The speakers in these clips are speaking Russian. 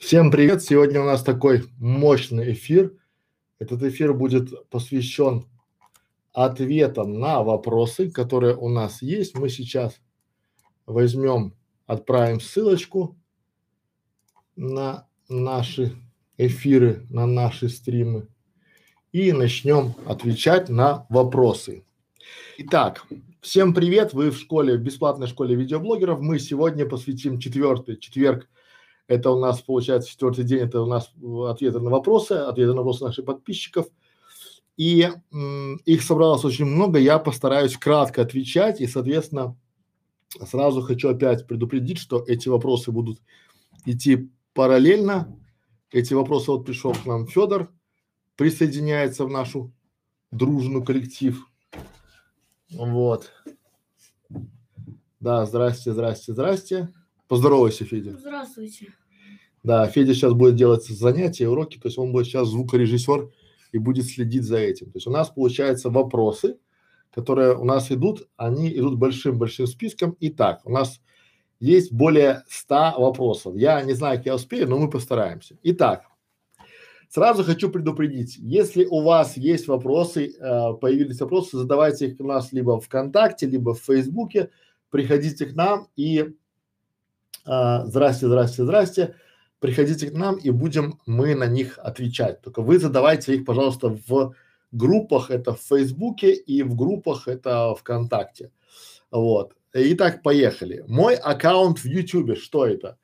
Всем привет! Сегодня у нас такой мощный эфир. Этот эфир будет посвящен ответам на вопросы, которые у нас есть. Мы сейчас возьмем, отправим ссылочку на наши эфиры, на наши стримы и начнем отвечать на вопросы. Итак, всем привет! Вы в школе, в бесплатной школе видеоблогеров. Мы сегодня посвятим четвертый четверг это у нас получается четвертый день, это у нас ответы на вопросы, ответы на вопросы наших подписчиков. И м, их собралось очень много, я постараюсь кратко отвечать и, соответственно, сразу хочу опять предупредить, что эти вопросы будут идти параллельно. Эти вопросы, вот пришел к нам Федор, присоединяется в нашу дружную коллектив. Вот. Да, здрасте, здрасте, здрасте. Поздоровайся, Федя. Здравствуйте. Да, Федя сейчас будет делать занятия, уроки, то есть он будет сейчас звукорежиссер и будет следить за этим. То есть у нас получается вопросы, которые у нас идут, они идут большим-большим списком. Итак, у нас есть более 100 вопросов. Я не знаю, как я успею, но мы постараемся. Итак, сразу хочу предупредить, если у вас есть вопросы, э, появились вопросы, задавайте их у нас либо ВКонтакте, либо в Фейсбуке, приходите к нам и э, здрасте, здрасте, здрасте приходите к нам и будем мы на них отвечать. Только вы задавайте их, пожалуйста, в группах, это в Фейсбуке и в группах, это ВКонтакте. Вот. Итак, поехали. Мой аккаунт в Ютубе, что это?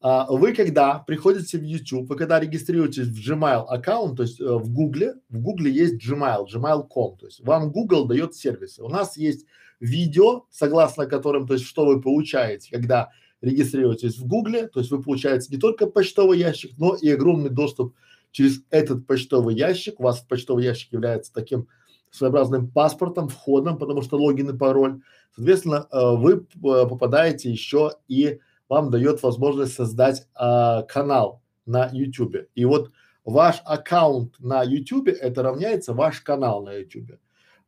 А, вы когда приходите в YouTube, вы когда регистрируетесь в Gmail аккаунт, то есть э, в Гугле, в Гугле есть Gmail, gmail.com, то есть вам Google дает сервисы. У нас есть видео, согласно которым, то есть что вы получаете, когда регистрируетесь в Гугле, то есть вы получаете не только почтовый ящик, но и огромный доступ через этот почтовый ящик. У вас почтовый ящик является таким своеобразным паспортом, входом, потому что логин и пароль. Соответственно, э, вы э, попадаете еще и вам дает возможность создать э, канал на YouTube. И вот ваш аккаунт на YouTube это равняется ваш канал на YouTube.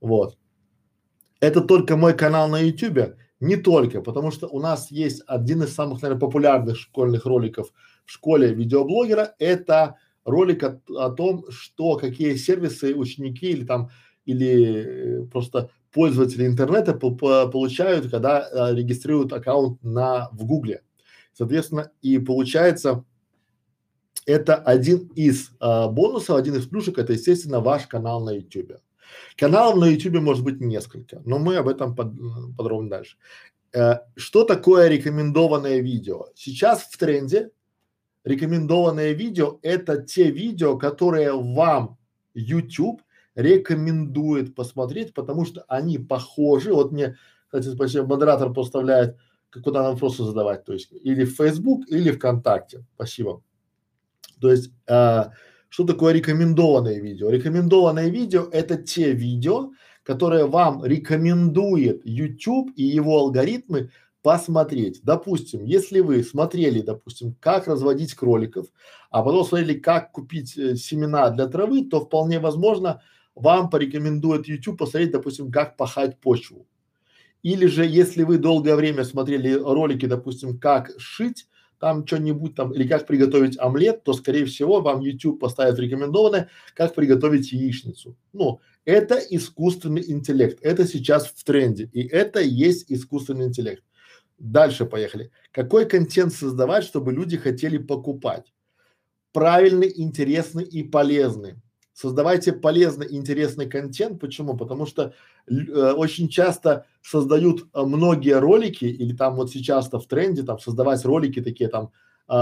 Вот. Это только мой канал на YouTube. Не только, потому что у нас есть один из самых, наверное, популярных школьных роликов в школе видеоблогера. Это ролик о, о том, что какие сервисы ученики или там или э, просто пользователи интернета по, по, получают, когда а, регистрируют аккаунт на в Гугле. Соответственно, и получается это один из а, бонусов, один из плюшек, это естественно ваш канал на YouTube. Каналов на YouTube может быть несколько, но мы об этом под, подробно дальше. Э, что такое рекомендованное видео? Сейчас в тренде рекомендованное видео – это те видео, которые вам YouTube рекомендует посмотреть, потому что они похожи. Вот мне, кстати, спасибо, модератор поставляет, куда нам вопросы задавать, то есть или в Facebook, или ВКонтакте. Спасибо. То есть э, что такое рекомендованное видео? Рекомендованное видео – это те видео, которые вам рекомендует YouTube и его алгоритмы посмотреть. Допустим, если вы смотрели, допустим, как разводить кроликов, а потом смотрели, как купить э, семена для травы, то вполне возможно вам порекомендует YouTube посмотреть, допустим, как пахать почву. Или же, если вы долгое время смотрели ролики, допустим, как шить, там что-нибудь там, или как приготовить омлет, то, скорее всего, вам YouTube поставит рекомендованное, как приготовить яичницу. Ну, это искусственный интеллект, это сейчас в тренде, и это есть искусственный интеллект. Дальше поехали. Какой контент создавать, чтобы люди хотели покупать? Правильный, интересный и полезный. Создавайте полезный, интересный контент. Почему? Потому что э, очень часто создают э, многие ролики, или там вот сейчас-то в тренде там создавать ролики такие там э,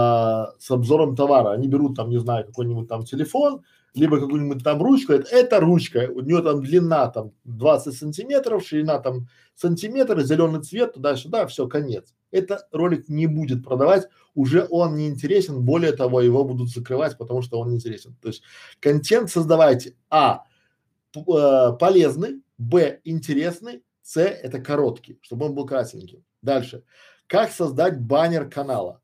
с обзором товара. Они берут там, не знаю, какой-нибудь там телефон, либо какую-нибудь там ручку, это, это ручка, у нее там длина там 20 сантиметров, ширина там сантиметр, зеленый цвет, туда-сюда, все, конец. Это ролик не будет продавать, уже он не интересен, более того, его будут закрывать, потому что он не интересен. То есть контент создавайте, а, э, полезный, б, интересный, с, это короткий, чтобы он был красненький. Дальше. Как создать баннер канала?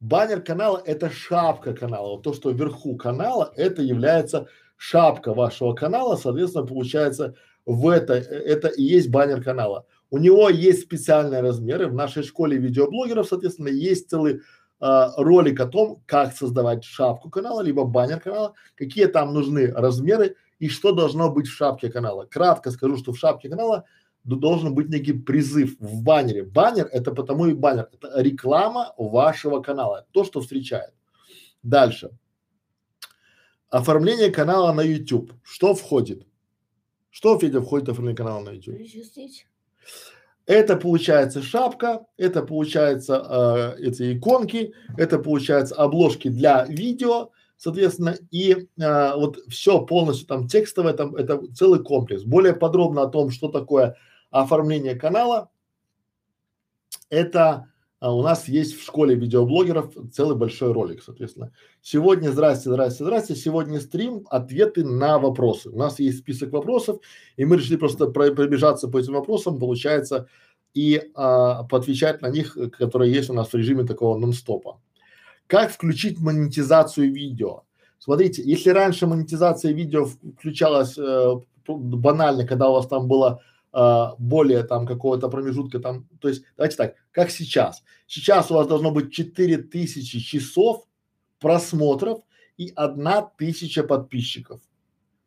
Баннер канала – это шапка канала. Вот то, что вверху канала, это является шапка вашего канала, соответственно, получается в это, это и есть баннер канала. У него есть специальные размеры. В нашей школе видеоблогеров, соответственно, есть целый а, ролик о том, как создавать шапку канала, либо баннер канала, какие там нужны размеры и что должно быть в шапке канала. Кратко скажу, что в шапке канала должен быть некий призыв в баннере. Баннер это потому и баннер, это реклама вашего канала, то, что встречает. Дальше. Оформление канала на YouTube. Что входит? Что, Федя, входит в оформление канала на YouTube? Это получается шапка, это получается э, эти иконки, это получается обложки для видео, соответственно, и э, вот все полностью там текстовое, там это целый комплекс. Более подробно о том, что такое оформление канала, это а, у нас есть в школе видеоблогеров целый большой ролик, соответственно. Сегодня, здрасте, здрасте, здрасте, сегодня стрим, ответы на вопросы. У нас есть список вопросов, и мы решили просто пробежаться по этим вопросам, получается, и а, поотвечать на них, которые есть у нас в режиме такого нон-стопа. Как включить монетизацию видео? Смотрите, если раньше монетизация видео включалась э, банально, когда у вас там было более там какого-то промежутка там, то есть давайте так, как сейчас. Сейчас у вас должно быть 4000 часов просмотров и одна тысяча подписчиков.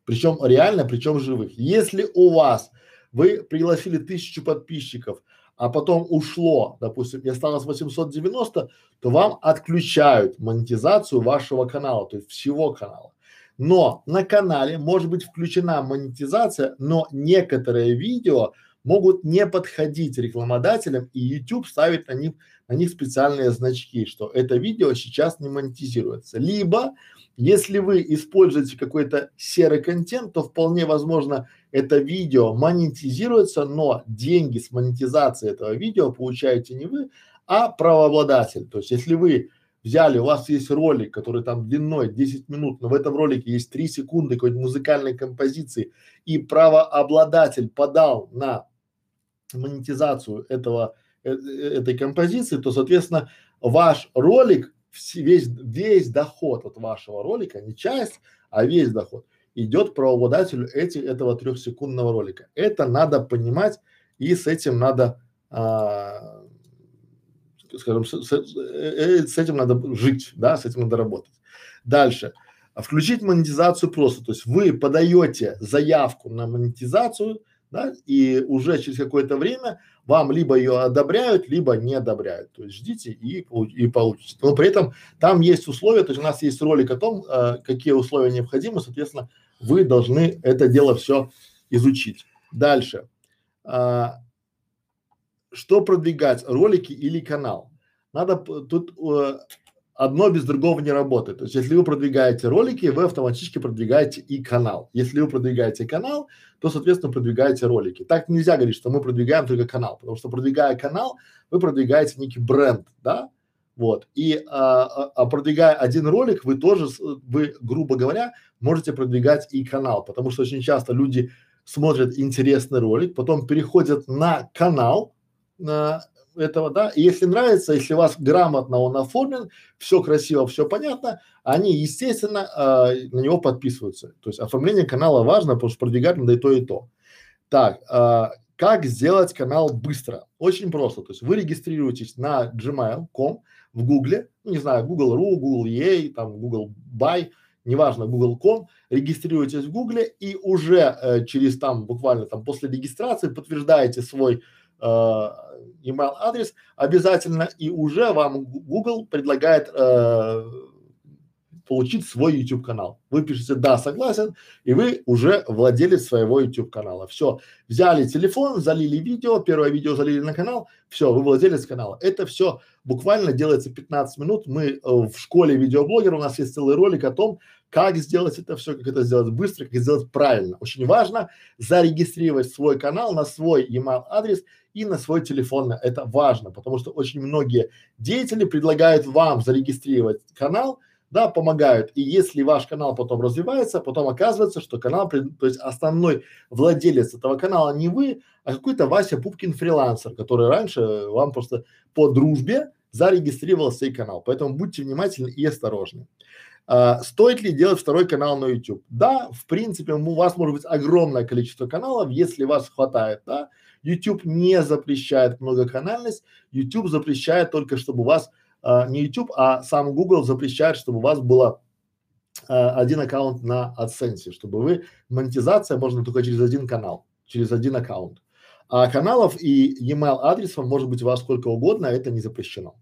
Причем реально, причем живых. Если у вас вы пригласили тысячу подписчиков, а потом ушло, допустим, и осталось 890, то вам отключают монетизацию вашего канала, то есть всего канала. Но на канале может быть включена монетизация, но некоторые видео могут не подходить рекламодателям и YouTube ставит на них, на них специальные значки, что это видео сейчас не монетизируется. Либо, если вы используете какой-то серый контент, то вполне возможно это видео монетизируется, но деньги с монетизации этого видео получаете не вы, а правообладатель. То есть, если вы взяли, у вас есть ролик, который там длиной 10 минут, но в этом ролике есть 3 секунды какой-то музыкальной композиции, и правообладатель подал на монетизацию этого, э, э, этой композиции, то, соответственно, ваш ролик, весь, весь доход от вашего ролика, не часть, а весь доход, идет правообладателю эти, этого трехсекундного ролика. Это надо понимать, и с этим надо а, скажем, с, с, э, с этим надо жить, да, с этим надо работать. Дальше. Включить монетизацию просто, то есть вы подаете заявку на монетизацию, да, и уже через какое-то время вам либо ее одобряют, либо не одобряют. То есть ждите и, и получите. Но при этом там есть условия, то есть у нас есть ролик о том, э, какие условия необходимы, соответственно, вы должны это дело все изучить. Дальше. А, что продвигать, ролики или канал? Надо тут э, одно без другого не работает. То есть, если вы продвигаете ролики, вы автоматически продвигаете и канал. Если вы продвигаете канал, то, соответственно, продвигаете ролики. Так нельзя говорить, что мы продвигаем только канал, потому что продвигая канал, вы продвигаете некий бренд, да, вот. И а, а, а продвигая один ролик, вы тоже, вы, грубо говоря, можете продвигать и канал, потому что очень часто люди смотрят интересный ролик, потом переходят на канал, на этого, да, и если нравится, если у вас грамотно он оформлен, все красиво, все понятно, они, естественно, э, на него подписываются. То есть оформление канала важно, потому что продвигать надо и то, и то. Так, э, как сделать канал быстро? Очень просто. То есть вы регистрируетесь на gmail.com в Гугле, ну, не знаю, Google.ru, Google EA, там, Google Buy, неважно, Google.com, регистрируетесь в Гугле и уже э, через там буквально там после регистрации подтверждаете свой email адрес обязательно и уже вам Google предлагает э, получить свой YouTube канал. Вы пишете да, согласен, и вы уже владелец своего YouTube канала. Все, взяли телефон, залили видео, первое видео залили на канал, все, вы владелец канала. Это все буквально делается 15 минут. Мы э, в школе видеоблогера, у нас есть целый ролик о том, как сделать это все, как это сделать быстро, как сделать правильно. Очень важно зарегистрировать свой канал на свой email адрес и на свой телефон. Это важно, потому что очень многие деятели предлагают вам зарегистрировать канал, да, помогают. И если ваш канал потом развивается, потом оказывается, что канал, то есть основной владелец этого канала не вы, а какой-то Вася Пупкин фрилансер, который раньше вам просто по дружбе зарегистрировал свой канал. Поэтому будьте внимательны и осторожны. А, стоит ли делать второй канал на YouTube? Да, в принципе, у вас может быть огромное количество каналов, если вас хватает, да. YouTube не запрещает многоканальность, YouTube запрещает только, чтобы у вас а, не YouTube, а сам Google запрещает, чтобы у вас было а, один аккаунт на AdSense, чтобы вы монетизация можно только через один канал, через один аккаунт. А каналов и e-mail адресов может быть у вас сколько угодно, это не запрещено.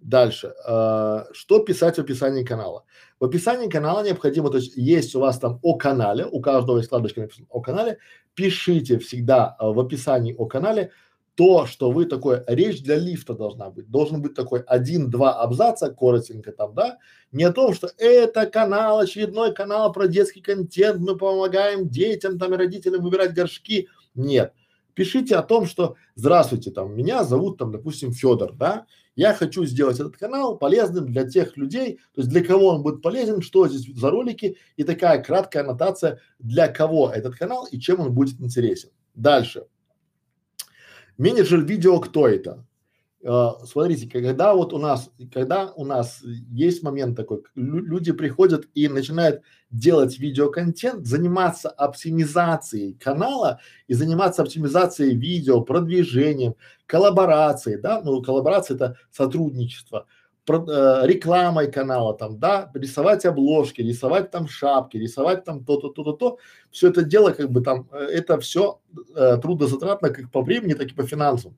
Дальше. Э, что писать в описании канала? В описании канала необходимо, то есть есть у вас там о канале, у каждого есть вкладочка написано о канале, пишите всегда э, в описании о канале то, что вы такое, речь для лифта должна быть, должен быть такой один-два абзаца, коротенько там, да, не о том, что это канал, очередной канал про детский контент, мы помогаем детям там и родителям выбирать горшки, нет. Пишите о том, что здравствуйте, там, меня зовут там, допустим, Федор, да, я хочу сделать этот канал полезным для тех людей, то есть для кого он будет полезен, что здесь за ролики и такая краткая аннотация, для кого этот канал и чем он будет интересен. Дальше. Менеджер видео кто это? Э, смотрите, когда вот у нас, когда у нас есть момент такой, люди приходят и начинают делать видеоконтент, заниматься оптимизацией канала и заниматься оптимизацией видео, продвижением, коллаборацией, да, ну коллаборация это сотрудничество, про, э, рекламой канала там, да, рисовать обложки, рисовать там шапки, рисовать там то-то, то-то, то, все это дело как бы там, э, это все э, трудозатратно как по времени, так и по финансам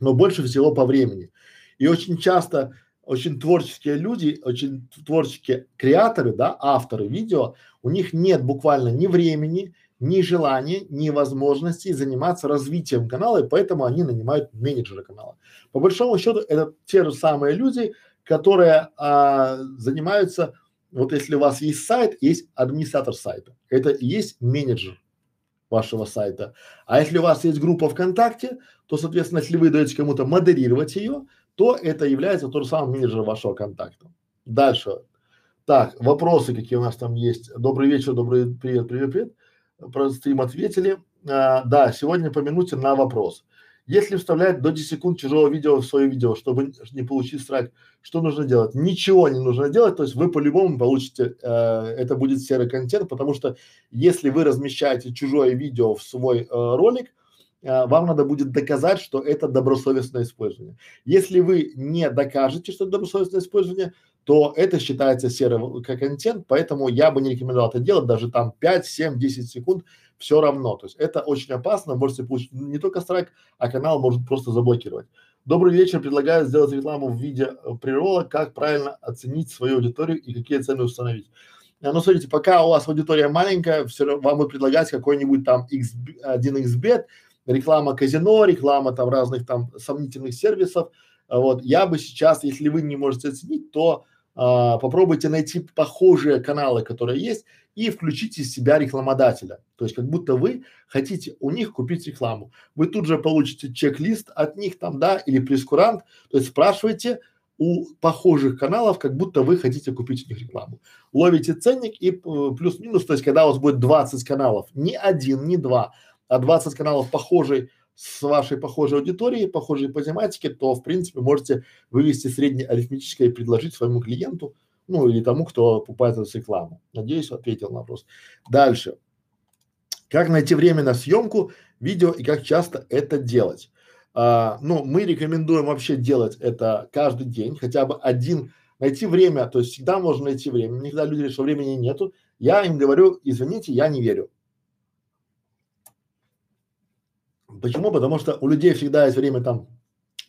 но больше всего по времени. И очень часто очень творческие люди, очень творческие креаторы, да, авторы видео, у них нет буквально ни времени, ни желания, ни возможности заниматься развитием канала, и поэтому они нанимают менеджера канала. По большому счету, это те же самые люди, которые а, занимаются, вот если у вас есть сайт, есть администратор сайта, это и есть менеджер вашего сайта. А если у вас есть группа ВКонтакте, то, соответственно, если вы даете кому-то модерировать ее, то это является тот же самый менеджер вашего контакта. Дальше. Так, вопросы какие у нас там есть. Добрый вечер, добрый привет, привет, привет. Про стрим ответили. А, да, сегодня по на вопрос. Если вставлять до 10 секунд чужого видео в свое видео, чтобы не получить страйк, что нужно делать? Ничего не нужно делать, то есть вы по-любому получите, э, это будет серый контент, потому что если вы размещаете чужое видео в свой э, ролик, э, вам надо будет доказать, что это добросовестное использование. Если вы не докажете, что это добросовестное использование, то это считается серым как контент, поэтому я бы не рекомендовал это делать даже там 5, 7, 10 секунд, все равно. То есть это очень опасно, можете получить не только страйк, а канал может просто заблокировать. Добрый вечер, предлагаю сделать рекламу в виде э, преролла, как правильно оценить свою аудиторию и какие цены установить. А, ну, смотрите, пока у вас аудитория маленькая, все равно вам будет предлагать какой-нибудь там X, 1xbet, реклама казино, реклама там разных там сомнительных сервисов. А вот, я бы сейчас, если вы не можете оценить, то а, попробуйте найти похожие каналы, которые есть, и включите из себя рекламодателя. То есть как будто вы хотите у них купить рекламу. Вы тут же получите чек-лист от них там, да, или прескурант. То есть спрашивайте у похожих каналов, как будто вы хотите купить у них рекламу. Ловите ценник и э, плюс-минус, то есть когда у вас будет 20 каналов, не один, не два, а 20 каналов похожей с вашей похожей аудиторией, похожей по тематике, то в принципе можете вывести среднее арифметическое и предложить своему клиенту, ну или тому, кто покупает эту рекламу. Надеюсь, ответил на вопрос. Дальше. Как найти время на съемку видео и как часто это делать? А, ну, мы рекомендуем вообще делать это каждый день, хотя бы один, найти время, то есть всегда можно найти время. Никогда люди говорят, что времени нету. Я им говорю, извините, я не верю. Почему? Потому что у людей всегда есть время там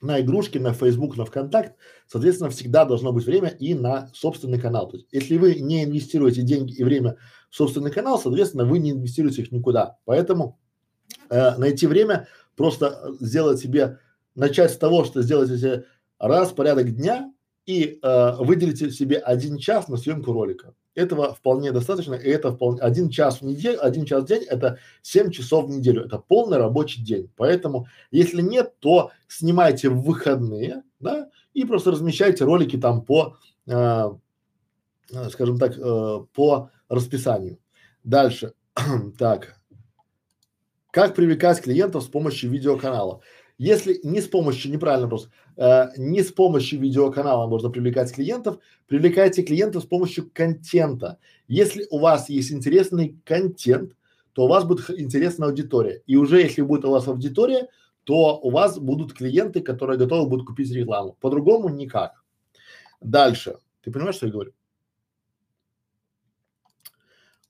на игрушки, на Facebook, на ВКонтакт, соответственно, всегда должно быть время и на собственный канал. То есть, если вы не инвестируете деньги и время в собственный канал, соответственно, вы не инвестируете их никуда. Поэтому э, найти время, просто сделать себе, начать с того, что сделать себе раз порядок дня и э, выделите себе один час на съемку ролика. Этого вполне достаточно, и это вполне один час в неделю, один час в день – это 7 часов в неделю, это полный рабочий день. Поэтому, если нет, то снимайте в выходные, да, и просто размещайте ролики там по, э, э скажем так, э, по расписанию. Дальше, так, как привлекать клиентов с помощью видеоканала? Если не с помощью, неправильно просто, э, не с помощью видеоканала можно привлекать клиентов, привлекайте клиентов с помощью контента. Если у вас есть интересный контент, то у вас будет интересная аудитория. И уже если будет у вас аудитория, то у вас будут клиенты, которые готовы будут купить рекламу. По-другому никак. Дальше. Ты понимаешь, что я говорю?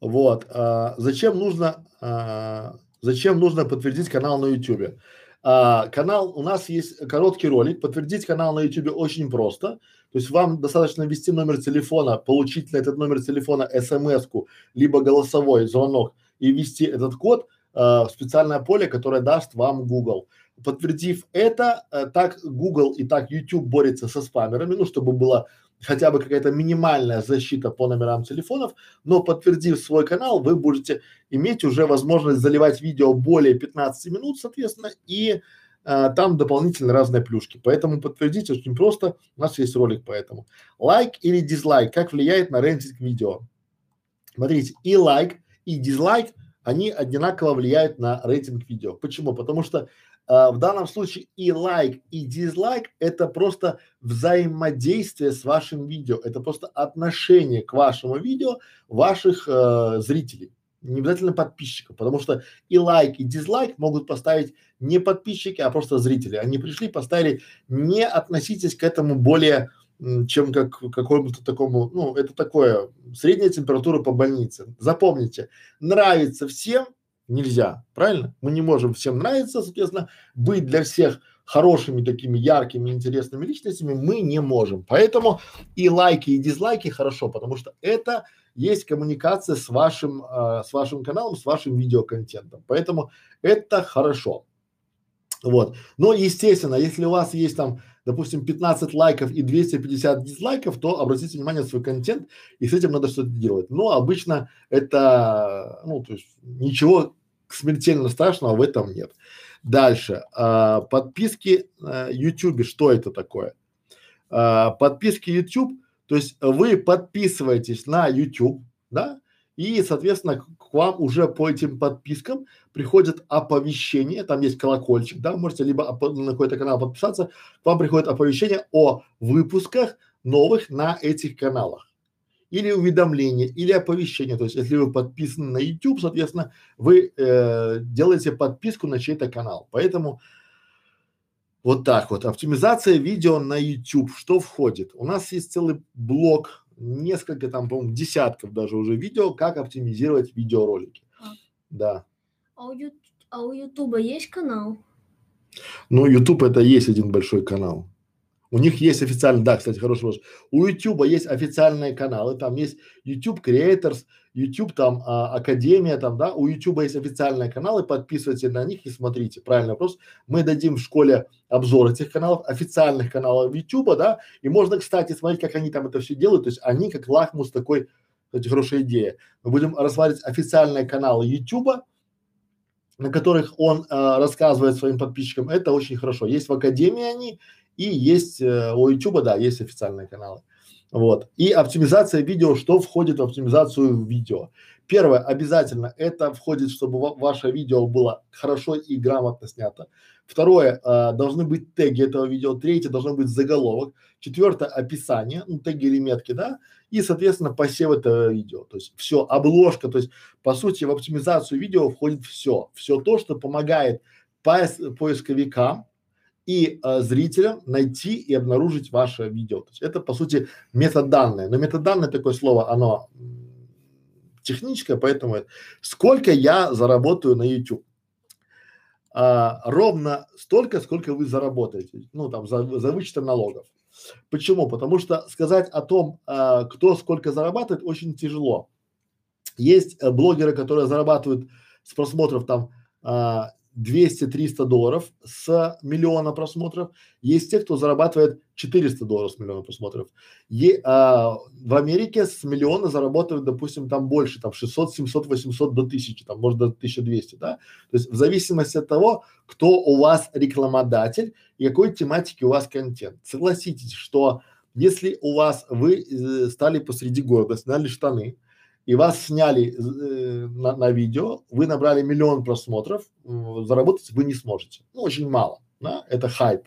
Вот. А, зачем нужно, а, зачем нужно подтвердить канал на YouTube? А, канал, у нас есть короткий ролик. Подтвердить канал на YouTube очень просто. То есть вам достаточно ввести номер телефона, получить на этот номер телефона смс-ку, либо голосовой звонок и ввести этот код э, в специальное поле, которое даст вам Google. Подтвердив это, э, так Google и так YouTube борется со спамерами, ну, чтобы была хотя бы какая-то минимальная защита по номерам телефонов, но подтвердив свой канал, вы будете иметь уже возможность заливать видео более 15 минут, соответственно, и а, там дополнительно разные плюшки. Поэтому подтвердить очень просто. У нас есть ролик по этому. Лайк или дизлайк, как влияет на рейтинг видео? Смотрите, и лайк, и дизлайк, они одинаково влияют на рейтинг видео. Почему? Потому что а, в данном случае и лайк, и дизлайк это просто взаимодействие с вашим видео, это просто отношение к вашему видео ваших э, зрителей, не обязательно подписчиков, потому что и лайк, и дизлайк могут поставить не подписчики, а просто зрители. Они пришли, поставили, не относитесь к этому более чем как какому-то такому, ну, это такое, средняя температура по больнице. Запомните, нравится всем, нельзя, правильно? Мы не можем всем нравиться, соответственно, быть для всех хорошими такими яркими, интересными личностями мы не можем. Поэтому и лайки, и дизлайки хорошо, потому что это есть коммуникация с вашим, э, с вашим каналом, с вашим видеоконтентом. Поэтому это хорошо. Вот. Но, естественно, если у вас есть там, допустим, 15 лайков и 250 дизлайков, то обратите внимание на свой контент, и с этим надо что-то делать. Но обычно это, ну, то есть ничего смертельно страшного в этом нет. Дальше. А, подписки а, YouTube, что это такое? А, подписки YouTube, то есть вы подписываетесь на YouTube, да, и, соответственно, к вам уже по этим подпискам приходит оповещение, там есть колокольчик, да, можете либо на какой-то канал подписаться, к вам приходит оповещение о выпусках новых на этих каналах. Или уведомление, или оповещение. То есть, если вы подписаны на YouTube, соответственно, вы э, делаете подписку на чей-то канал. Поэтому вот так вот. Оптимизация видео на YouTube. Что входит? У нас есть целый блок несколько там, по-моему, десятков даже уже видео, как оптимизировать видеоролики. А. Да. А у, ю... а у Ютуба есть канал? Ну, YouTube это есть один большой канал. У них есть официальный, да, кстати, хороший вопрос. У YouTube есть официальные каналы, там есть YouTube Creators, YouTube там а, Академия, там, да, у YouTube есть официальные каналы, подписывайтесь на них и смотрите. Правильный вопрос. Мы дадим в школе обзор этих каналов, официальных каналов YouTube, да, и можно, кстати, смотреть, как они там это все делают, то есть они как лакмус такой, кстати, хорошая идея. Мы будем рассматривать официальные каналы YouTube, на которых он э, рассказывает своим подписчикам, это очень хорошо. Есть в Академии они, и есть э, у YouTube, да, есть официальные каналы. Вот. И оптимизация видео, что входит в оптимизацию видео? Первое, обязательно, это входит, чтобы ва ваше видео было хорошо и грамотно снято. Второе, э, должны быть теги этого видео. Третье, должно быть заголовок. Четвертое, описание, ну, теги или метки, да. И, соответственно, посев этого видео. То есть все, обложка, то есть, по сути, в оптимизацию видео входит все. Все то, что помогает поис поисковикам и э, зрителям найти и обнаружить ваше видео. То есть это по сути метаданные. Но метаданные такое слово, оно техническое, поэтому это. сколько я заработаю на YouTube? А, ровно столько, сколько вы заработаете, ну там за, за вычетом налогов. Почему? Потому что сказать о том, а, кто сколько зарабатывает, очень тяжело. Есть э, блогеры, которые зарабатывают с просмотров там а, 200-300 долларов с миллиона просмотров. Есть те, кто зарабатывает 400 долларов с миллиона просмотров. Е, а, в Америке с миллиона зарабатывают, допустим, там больше, там 600, 700, 800 до 1000, там может до 1200, да. То есть в зависимости от того, кто у вас рекламодатель и какой тематики у вас контент. Согласитесь, что если у вас вы э, стали посреди города, сняли штаны, и вас сняли э, на, на видео, вы набрали миллион просмотров, э, заработать вы не сможете. Ну, очень мало, да, это хайп.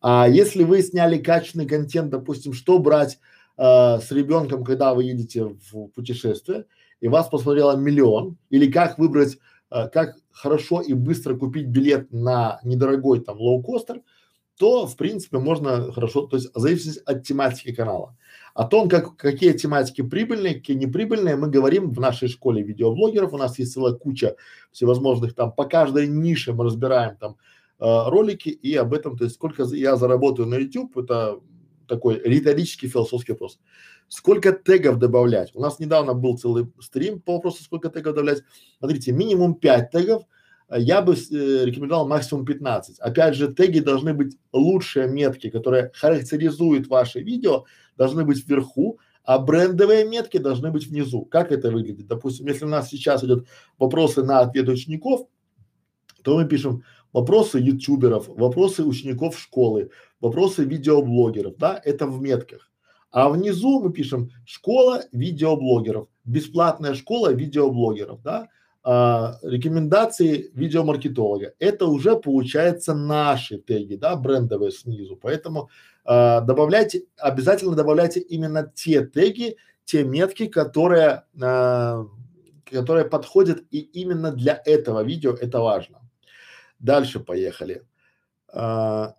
А если вы сняли качественный контент, допустим, что брать э, с ребенком, когда вы едете в путешествие, и вас посмотрело миллион, или как выбрать, э, как хорошо и быстро купить билет на недорогой там лоукостер, то в принципе можно хорошо, то есть зависит от тематики канала. О том, как, какие тематики прибыльные, какие неприбыльные, мы говорим в нашей школе видеоблогеров. У нас есть целая куча всевозможных там, по каждой нише мы разбираем там э, ролики и об этом, то есть сколько я заработаю на YouTube, это такой риторический философский вопрос. Сколько тегов добавлять? У нас недавно был целый стрим по вопросу, сколько тегов добавлять. Смотрите, минимум 5 тегов, я бы э, рекомендовал максимум 15. Опять же, теги должны быть лучшие метки, которые характеризуют ваше видео, должны быть вверху, а брендовые метки должны быть внизу. Как это выглядит? Допустим, если у нас сейчас идет вопросы на ответ учеников, то мы пишем вопросы ютуберов, вопросы учеников школы, вопросы видеоблогеров, да, это в метках. А внизу мы пишем школа видеоблогеров, бесплатная школа видеоблогеров, да, а, рекомендации видеомаркетолога. Это уже получается наши теги, да, брендовые снизу. Поэтому а, добавляйте, обязательно добавляйте именно те теги, те метки, которые, а, которые подходят и именно для этого видео это важно. Дальше поехали. А,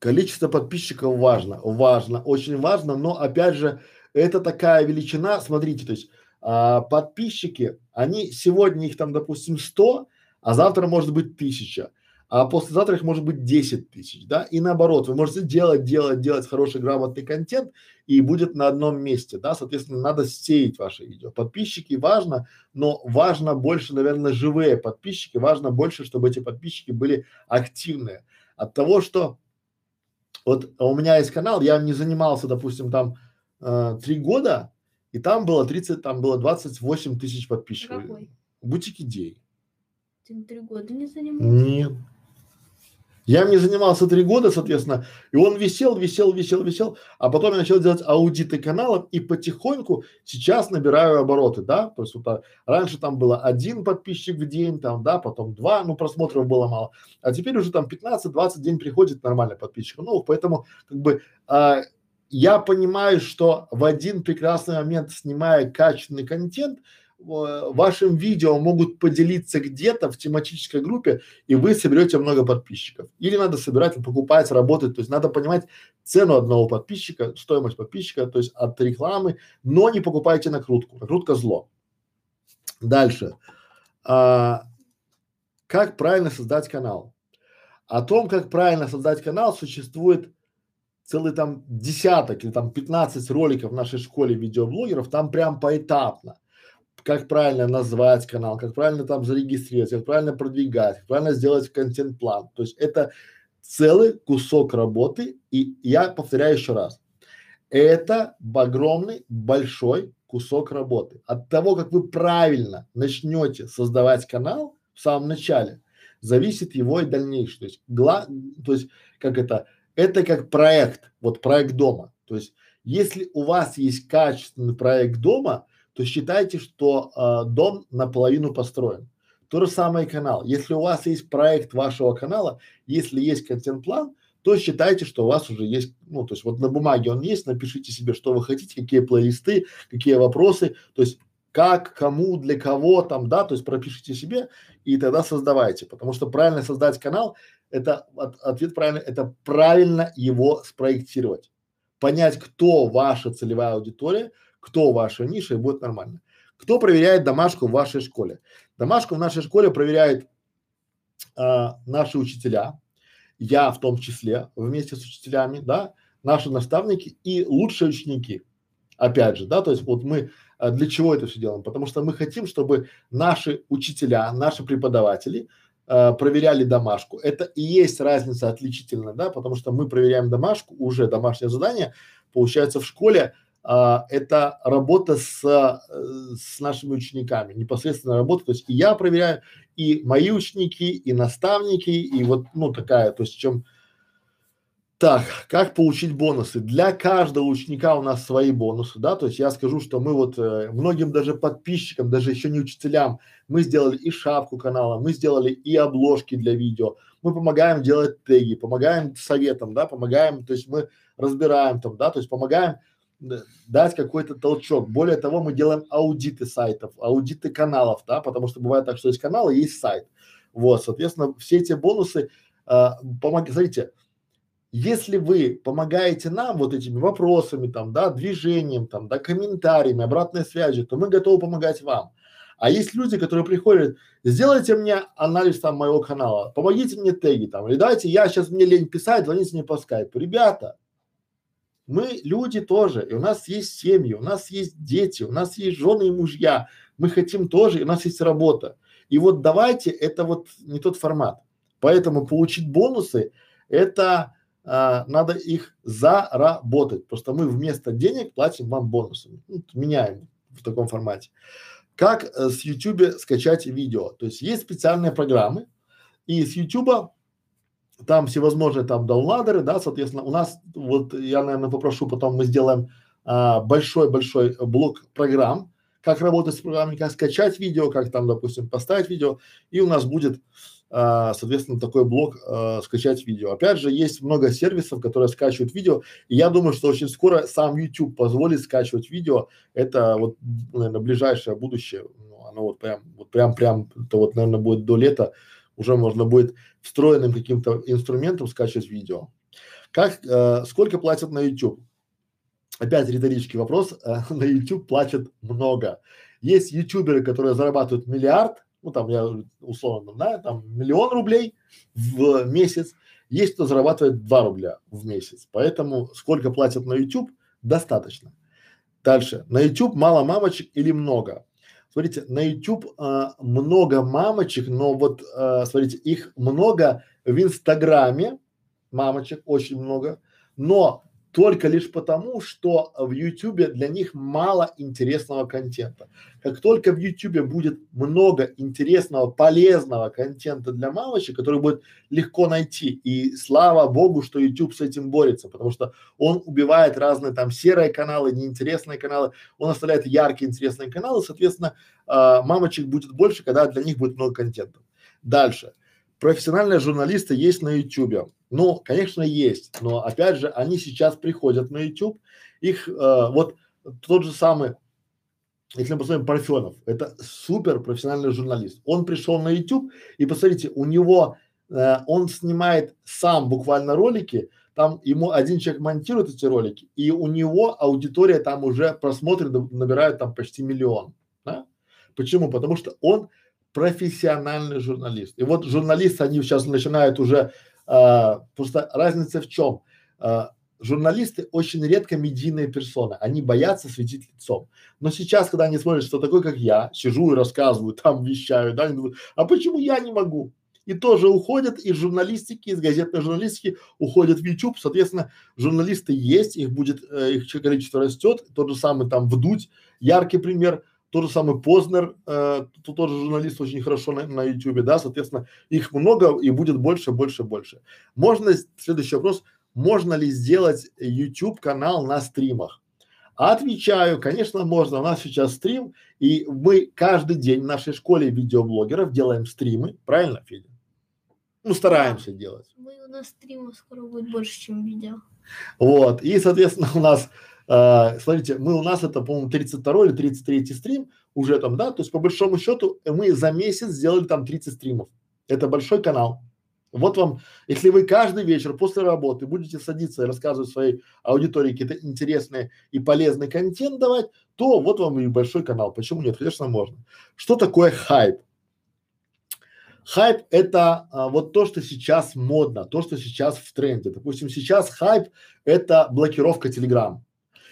количество подписчиков важно, важно, очень важно, но опять же это такая величина, смотрите, то есть а, подписчики, они сегодня их там, допустим, 100, а завтра может быть тысяча, а послезавтра их может быть 10 тысяч, да, и наоборот, вы можете делать, делать, делать хороший, грамотный контент и будет на одном месте, да, соответственно, надо сеять ваши видео. Подписчики важно, но важно больше, наверное, живые подписчики, важно больше, чтобы эти подписчики были активные. От того, что вот у меня есть канал, я не занимался, допустим, там э, три года, и там было 30, там было 28 тысяч подписчиков. Какой? Бутик идей. Ты три года не занимался? Нет. Я им не занимался три года, соответственно, и он висел, висел, висел, висел, а потом я начал делать аудиты каналов и потихоньку сейчас набираю обороты, да, то есть вот а, раньше там было один подписчик в день, там, да, потом два, ну просмотров было мало, а теперь уже там 15-20 день приходит нормально подписчиков, ну поэтому как бы а, я понимаю, что в один прекрасный момент, снимая качественный контент, вашим видео могут поделиться где-то в тематической группе, и вы соберете много подписчиков. Или надо собирать, покупать, работать. То есть надо понимать цену одного подписчика, стоимость подписчика, то есть от рекламы, но не покупайте накрутку. Накрутка зло. Дальше. А, как правильно создать канал? О том, как правильно создать канал, существует целый там десяток или там 15 роликов в нашей школе видеоблогеров, там прям поэтапно. Как правильно назвать канал, как правильно там зарегистрировать, как правильно продвигать, как правильно сделать контент-план. То есть это целый кусок работы, и я повторяю еще раз, это огромный большой кусок работы. От того, как вы правильно начнете создавать канал в самом начале, зависит его и дальнейшее. То есть, гла, то есть как это, это как проект, вот проект дома. То есть, если у вас есть качественный проект дома, то считайте, что э, дом наполовину построен. То же самое и канал. Если у вас есть проект вашего канала, если есть контент-план, то считайте, что у вас уже есть, ну, то есть вот на бумаге он есть, напишите себе, что вы хотите, какие плейлисты, какие вопросы, то есть как, кому, для кого там, да, то есть пропишите себе и тогда создавайте, потому что правильно создать канал это от, ответ правильный, это правильно его спроектировать. Понять, кто ваша целевая аудитория, кто ваша ниша, и будет нормально. Кто проверяет домашку в вашей школе? Домашку в нашей школе проверяют а, наши учителя, я в том числе, вместе с учителями, да, наши наставники и лучшие ученики. Опять же, да, то есть вот мы а, для чего это все делаем? Потому что мы хотим, чтобы наши учителя, наши преподаватели э, проверяли домашку. Это и есть разница отличительная, да, потому что мы проверяем домашку, уже домашнее задание, получается в школе а, это работа с, э, с нашими учениками, непосредственно работа, то есть и я проверяю, и мои ученики, и наставники, и вот, ну, такая, то есть чем так, как получить бонусы? Для каждого ученика у нас свои бонусы, да, то есть я скажу, что мы вот э, многим даже подписчикам, даже еще не учителям, мы сделали и шапку канала, мы сделали и обложки для видео, мы помогаем делать теги, помогаем советам, да, помогаем, то есть мы разбираем там, да, то есть помогаем дать какой-то толчок. Более того, мы делаем аудиты сайтов, аудиты каналов, да, потому что бывает так, что есть канал и есть сайт. Вот, соответственно, все эти бонусы, а, помог... смотрите, если вы помогаете нам вот этими вопросами, там, да, движением, там, да, комментариями, обратной связью, то мы готовы помогать вам. А есть люди, которые приходят, сделайте мне анализ там моего канала, помогите мне теги там, или давайте я сейчас мне лень писать, звоните мне по скайпу. Ребята, мы люди тоже, и у нас есть семьи, у нас есть дети, у нас есть жены и мужья, мы хотим тоже, и у нас есть работа. И вот давайте, это вот не тот формат. Поэтому получить бонусы, это а, надо их заработать. Просто мы вместо денег платим вам бонусами. Ну, меняем в таком формате. Как э, с YouTube скачать видео? То есть есть специальные программы, и с YouTube там всевозможные там даунлодеры, да, соответственно, у нас вот я, наверное, попрошу, потом мы сделаем а, большой-большой а, блок программ, как работать с программой, как скачать видео, как там, допустим, поставить видео, и у нас будет, соответственно, такой блок а, скачать видео. Опять же, есть много сервисов, которые скачивают видео, и я думаю, что очень скоро сам YouTube позволит скачивать видео. Это вот, наверное, ближайшее будущее. Ну, оно вот прям, вот прям, прям, это вот, наверное, будет до лета уже можно будет встроенным каким-то инструментом скачивать видео. Как, э, сколько платят на YouTube? Опять риторический вопрос. Э, на YouTube платят много. Есть ютуберы, которые зарабатывают миллиард, ну там я условно знаю, там миллион рублей в месяц. Есть кто зарабатывает 2 рубля в месяц. Поэтому сколько платят на YouTube, достаточно. Дальше. На YouTube мало мамочек или много? Смотрите, на YouTube а, много мамочек, но вот а, смотрите, их много в Инстаграме, мамочек очень много, но только лишь потому, что в Ютубе для них мало интересного контента. Как только в Ютубе будет много интересного, полезного контента для мамочек, который будет легко найти, и слава богу, что YouTube с этим борется, потому что он убивает разные там серые каналы, неинтересные каналы, он оставляет яркие интересные каналы, соответственно, э, мамочек будет больше, когда для них будет много контента. Дальше. Профессиональные журналисты есть на YouTube. Ну, конечно, есть, но опять же, они сейчас приходят на YouTube, их э, вот тот же самый, если мы посмотрим Парфенов, это супер профессиональный журналист. Он пришел на YouTube и посмотрите, у него э, он снимает сам буквально ролики, там ему один человек монтирует эти ролики, и у него аудитория там уже просмотры набирают там почти миллион. Да? Почему? Потому что он профессиональный журналист. И вот журналисты, они сейчас начинают уже а, просто разница в чем? А, журналисты очень редко медийные персоны, они боятся светить лицом. Но сейчас, когда они смотрят, что такой, как я, сижу и рассказываю, там вещаю, да, они думают, а почему я не могу? И тоже уходят из журналистики, из газетной журналистики, уходят в YouTube. Соответственно, журналисты есть, их будет, э, их количество растет. Тот же самый там Вдуть, яркий пример – то же самое Познер, э, то, тоже журналист очень хорошо на, на YouTube, да, соответственно, их много и будет больше, больше, больше. Можно, следующий вопрос, можно ли сделать YouTube канал на стримах? Отвечаю, конечно, можно. У нас сейчас стрим, и мы каждый день в нашей школе видеоблогеров делаем стримы, правильно, Федя? Ну, стараемся делать. Мы, у нас стримов скоро будет больше, чем видео. Вот, и, соответственно, у нас Uh, смотрите, мы у нас это, по-моему, 32 или 33 стрим уже там, да, то есть по большому счету мы за месяц сделали там 30 стримов. Это большой канал. Вот вам, если вы каждый вечер после работы будете садиться и рассказывать своей аудитории какие-то интересные и полезный контент давать, то вот вам и большой канал. Почему нет? Конечно, можно. Что такое хайп? Хайп – это а, вот то, что сейчас модно, то, что сейчас в тренде. Допустим, сейчас хайп – это блокировка Telegram.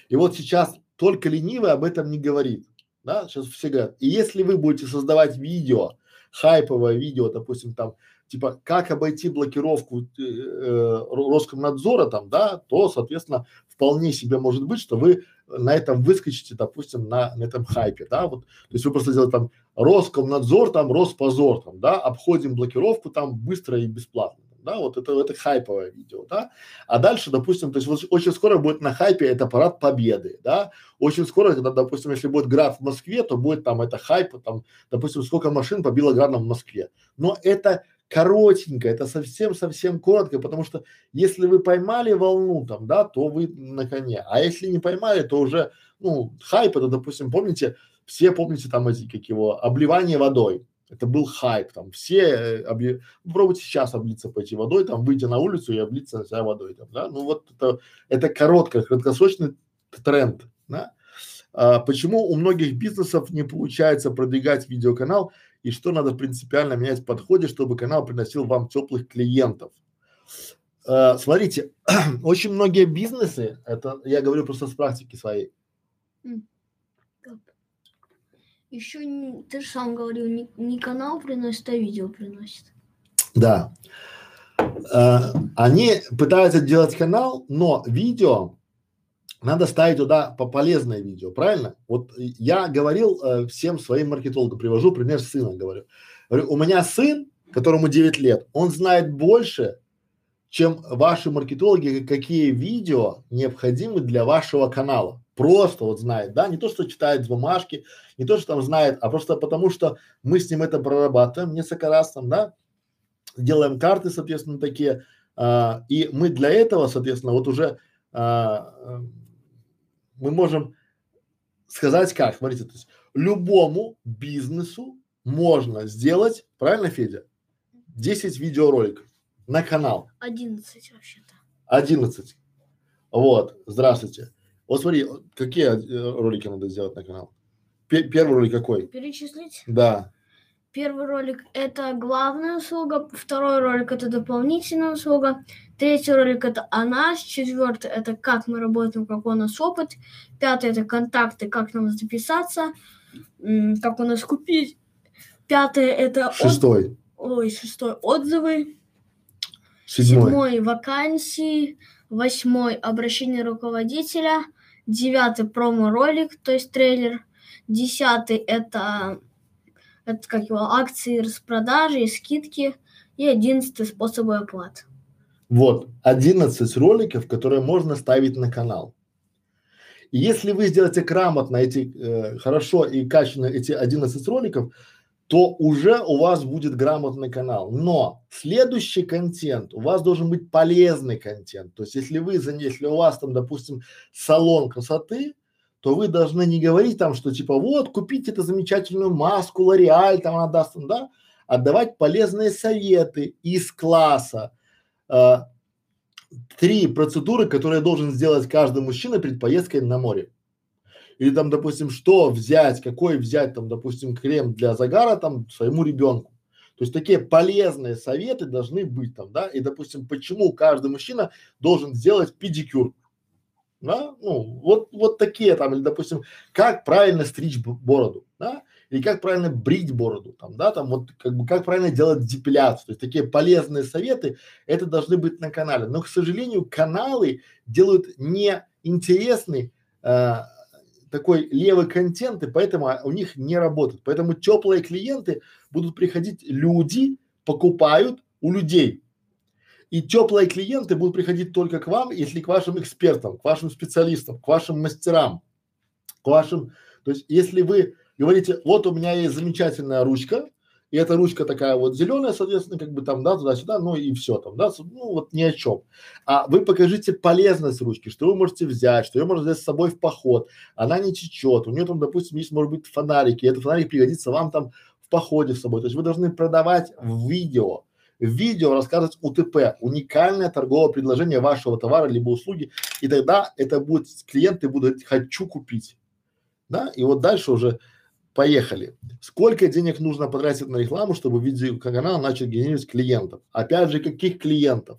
И вот сейчас только ленивый об этом не говорит. Да, сейчас все говорят. И если вы будете создавать видео, хайповое видео, допустим, там, типа, как обойти блокировку э, э, Роскомнадзора там, да, то, соответственно, вполне себе может быть, что вы на этом выскочите, допустим, на, на этом хайпе, да, вот, то есть вы просто сделаете там Роскомнадзор, там, Роспозор, там, да, обходим блокировку там быстро и бесплатно да, вот это, это хайповое видео, да, а дальше, допустим, то есть вот очень скоро будет на хайпе это парад победы, да, очень скоро, когда, допустим, если будет град в Москве, то будет там это хайп, там, допустим, сколько машин побило градом в Москве, но это коротенько, это совсем-совсем коротко, потому что если вы поймали волну там, да, то вы на коне, а если не поймали, то уже, ну, хайп это, допустим, помните, все помните там эти, как его, обливание водой, Это был хайп, там все э, объ... попробуйте сейчас облиться пойти водой, там выйти на улицу и облиться себя водой, там, да, ну вот это, это короткий, краткосрочный тренд, да. А, почему у многих бизнесов не получается продвигать видеоканал и что надо принципиально менять в подходе, чтобы канал приносил вам теплых клиентов? А, смотрите, очень многие бизнесы, это я говорю просто с практики своей, Еще ты же сам говорил, не, не канал приносит, а видео приносит. Да. Э, они пытаются делать канал, но видео надо ставить туда по полезное видео, правильно? Вот я говорил э, всем своим маркетологам, привожу пример сына, говорю. Говорю, у меня сын, которому 9 лет, он знает больше, чем ваши маркетологи, какие видео необходимы для вашего канала. Просто вот знает, да, не то, что читает бумажки, не то, что там знает, а просто потому, что мы с ним это прорабатываем несколько раз там, да, делаем карты, соответственно, такие, а, и мы для этого, соответственно, вот уже а, а, мы можем сказать как, смотрите, то есть любому бизнесу можно сделать, правильно, Федя, 10 видеороликов на канал. 11 вообще-то. 11. Вот, здравствуйте. Вот смотри, какие э, ролики надо сделать на канал? Пе- первый ролик какой? Перечислить? Да. Первый ролик это главная услуга, второй ролик это дополнительная услуга, третий ролик это о нас, четвертый это как мы работаем, какой у нас опыт, пятый это контакты, как нам записаться, как у нас купить, пятый это от- Шестой. ой, шестой отзывы, Седьмой. седьмой вакансии, восьмой обращение руководителя, девятый промо-ролик, то есть трейлер, десятый это, это как его, акции, распродажи и скидки, и одиннадцатый способы оплаты. Вот, 11 роликов, которые можно ставить на канал. И если вы сделаете грамотно эти, э, хорошо и качественно эти 11 роликов, то уже у вас будет грамотный канал. Но следующий контент, у вас должен быть полезный контент. То есть если вы, если у вас там, допустим, салон красоты, то вы должны не говорить там, что типа вот, купите эту замечательную маску L'Oreal, там она даст, там, да, а давать полезные советы из класса, э, три процедуры, которые должен сделать каждый мужчина перед поездкой на море. Или там, допустим, что взять, какой взять там, допустим, крем для загара там своему ребенку. То есть такие полезные советы должны быть там, да, и, допустим, почему каждый мужчина должен сделать педикюр, да, ну, вот, вот такие там, или, допустим, как правильно стричь бороду, да, или как правильно брить бороду, там, да, там, вот, как бы, как правильно делать депиляцию, то есть такие полезные советы, это должны быть на канале, но, к сожалению, каналы делают неинтересный, э, такой левый контент, и поэтому а, у них не работает. Поэтому теплые клиенты будут приходить, люди покупают у людей. И теплые клиенты будут приходить только к вам, если к вашим экспертам, к вашим специалистам, к вашим мастерам, к вашим, то есть если вы говорите, вот у меня есть замечательная ручка, и эта ручка такая вот зеленая, соответственно, как бы там, да, туда-сюда, ну и все там, да, ну вот ни о чем. А вы покажите полезность ручки, что вы можете взять, что ее можно взять с собой в поход, она не течет, у нее там, допустим, есть, может быть, фонарики, и этот фонарик пригодится вам там в походе с собой. То есть вы должны продавать в видео, в видео рассказывать УТП, уникальное торговое предложение вашего товара либо услуги, и тогда это будет, клиенты будут хочу купить, да, и вот дальше уже Поехали. Сколько денег нужно потратить на рекламу, чтобы видеоканал начал генерировать клиентов? Опять же, каких клиентов?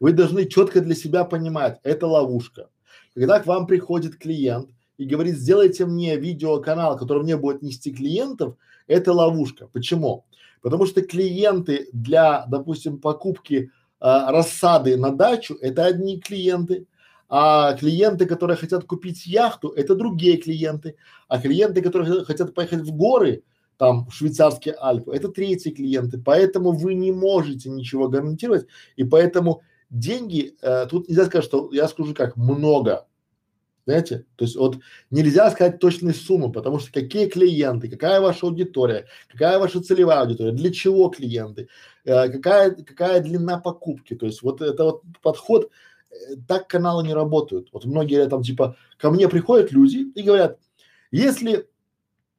Вы должны четко для себя понимать, это ловушка. Когда к вам приходит клиент и говорит, сделайте мне видеоканал, который мне будет нести клиентов, это ловушка. Почему? Потому что клиенты для, допустим, покупки а, рассады на дачу, это одни клиенты, а клиенты, которые хотят купить яхту, это другие клиенты, а клиенты, которые хотят поехать в горы, там, в швейцарские Альпы, это третьи клиенты, поэтому вы не можете ничего гарантировать, и поэтому деньги, э, тут нельзя сказать, что, я скажу как, много, знаете, то есть вот нельзя сказать точные суммы, потому что какие клиенты, какая ваша аудитория, какая ваша целевая аудитория, для чего клиенты, э, какая, какая длина покупки, то есть вот это вот подход, так каналы не работают. Вот многие там типа ко мне приходят люди и говорят, если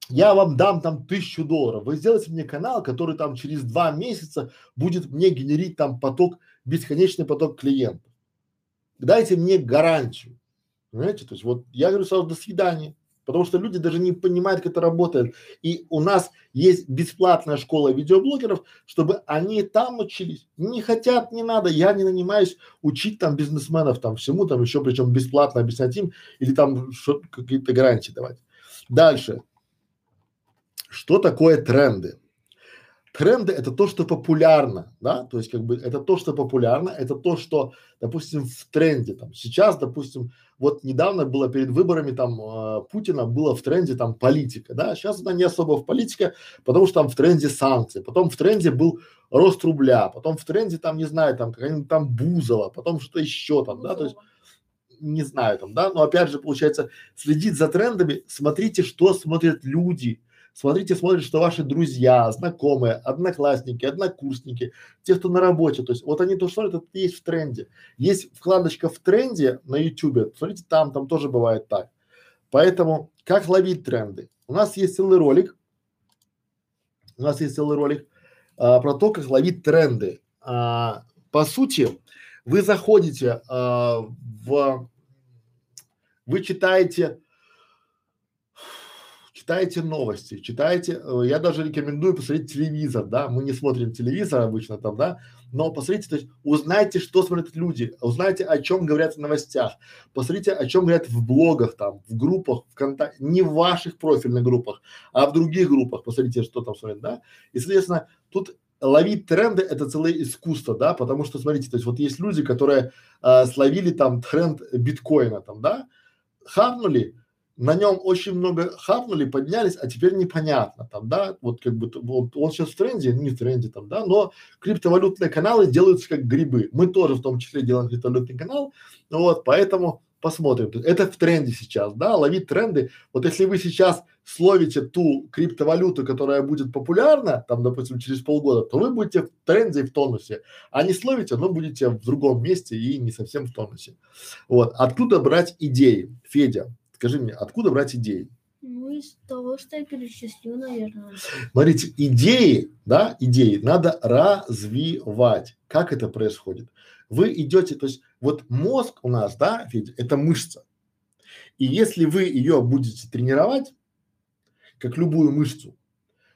я вам дам там тысячу долларов, вы сделайте мне канал, который там через два месяца будет мне генерить там поток, бесконечный поток клиентов. Дайте мне гарантию. Понимаете, то есть вот я говорю сразу до свидания, потому что люди даже не понимают, как это работает. И у нас есть бесплатная школа видеоблогеров, чтобы они там учились. Не хотят, не надо, я не нанимаюсь учить там бизнесменов там всему, там еще причем бесплатно объяснять им или там какие-то гарантии давать. Дальше. Что такое тренды? Тренды это то, что популярно, да, то есть как бы это то, что популярно, это то, что, допустим, в тренде там. Сейчас, допустим, вот недавно было перед выборами там э, Путина было в тренде там политика, да, сейчас она не особо в политика, потому что там в тренде санкции, потом в тренде был рост рубля, потом в тренде там, не знаю, там какая-нибудь там Бузова, потом что еще там, да, то есть не знаю там, да, но опять же получается следить за трендами, смотрите, что смотрят люди, Смотрите, смотрите, что ваши друзья, знакомые, одноклассники, однокурсники, те, кто на работе, то есть вот они то, что это есть в тренде. Есть вкладочка в тренде на ютубе, смотрите, там, там тоже бывает так. Поэтому как ловить тренды? У нас есть целый ролик, у нас есть целый ролик а, про то, как ловить тренды. А, по сути, вы заходите а, в, вы читаете читайте новости, читайте, э, я даже рекомендую посмотреть телевизор, да, мы не смотрим телевизор обычно там, да, но посмотрите, то есть узнайте, что смотрят люди, узнайте, о чем говорят в новостях, посмотрите, о чем говорят в блогах там, в группах, в контакте, не в ваших профильных группах, а в других группах, посмотрите, что там смотрят, да, и, соответственно, тут ловить тренды это целое искусство, да, потому что, смотрите, то есть вот есть люди, которые э, словили там тренд биткоина там, да, хавнули, на нем очень много хапнули, поднялись, а теперь непонятно там, да, вот как бы вот он сейчас в тренде, не в тренде там, да, но криптовалютные каналы делаются как грибы. Мы тоже в том числе делаем криптовалютный канал, вот, поэтому посмотрим. Это в тренде сейчас, да, ловить тренды. Вот если вы сейчас словите ту криптовалюту, которая будет популярна, там, допустим, через полгода, то вы будете в тренде и в тонусе. А не словите, но будете в другом месте и не совсем в тонусе. Вот. Откуда брать идеи, Федя? Скажи мне, откуда брать идеи? Ну, из того, что я перечислю, наверное. Смотрите, идеи, да, идеи надо развивать. Как это происходит? Вы идете, то есть вот мозг у нас, да, Федя, это мышца. И если вы ее будете тренировать, как любую мышцу,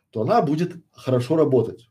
то она будет хорошо работать.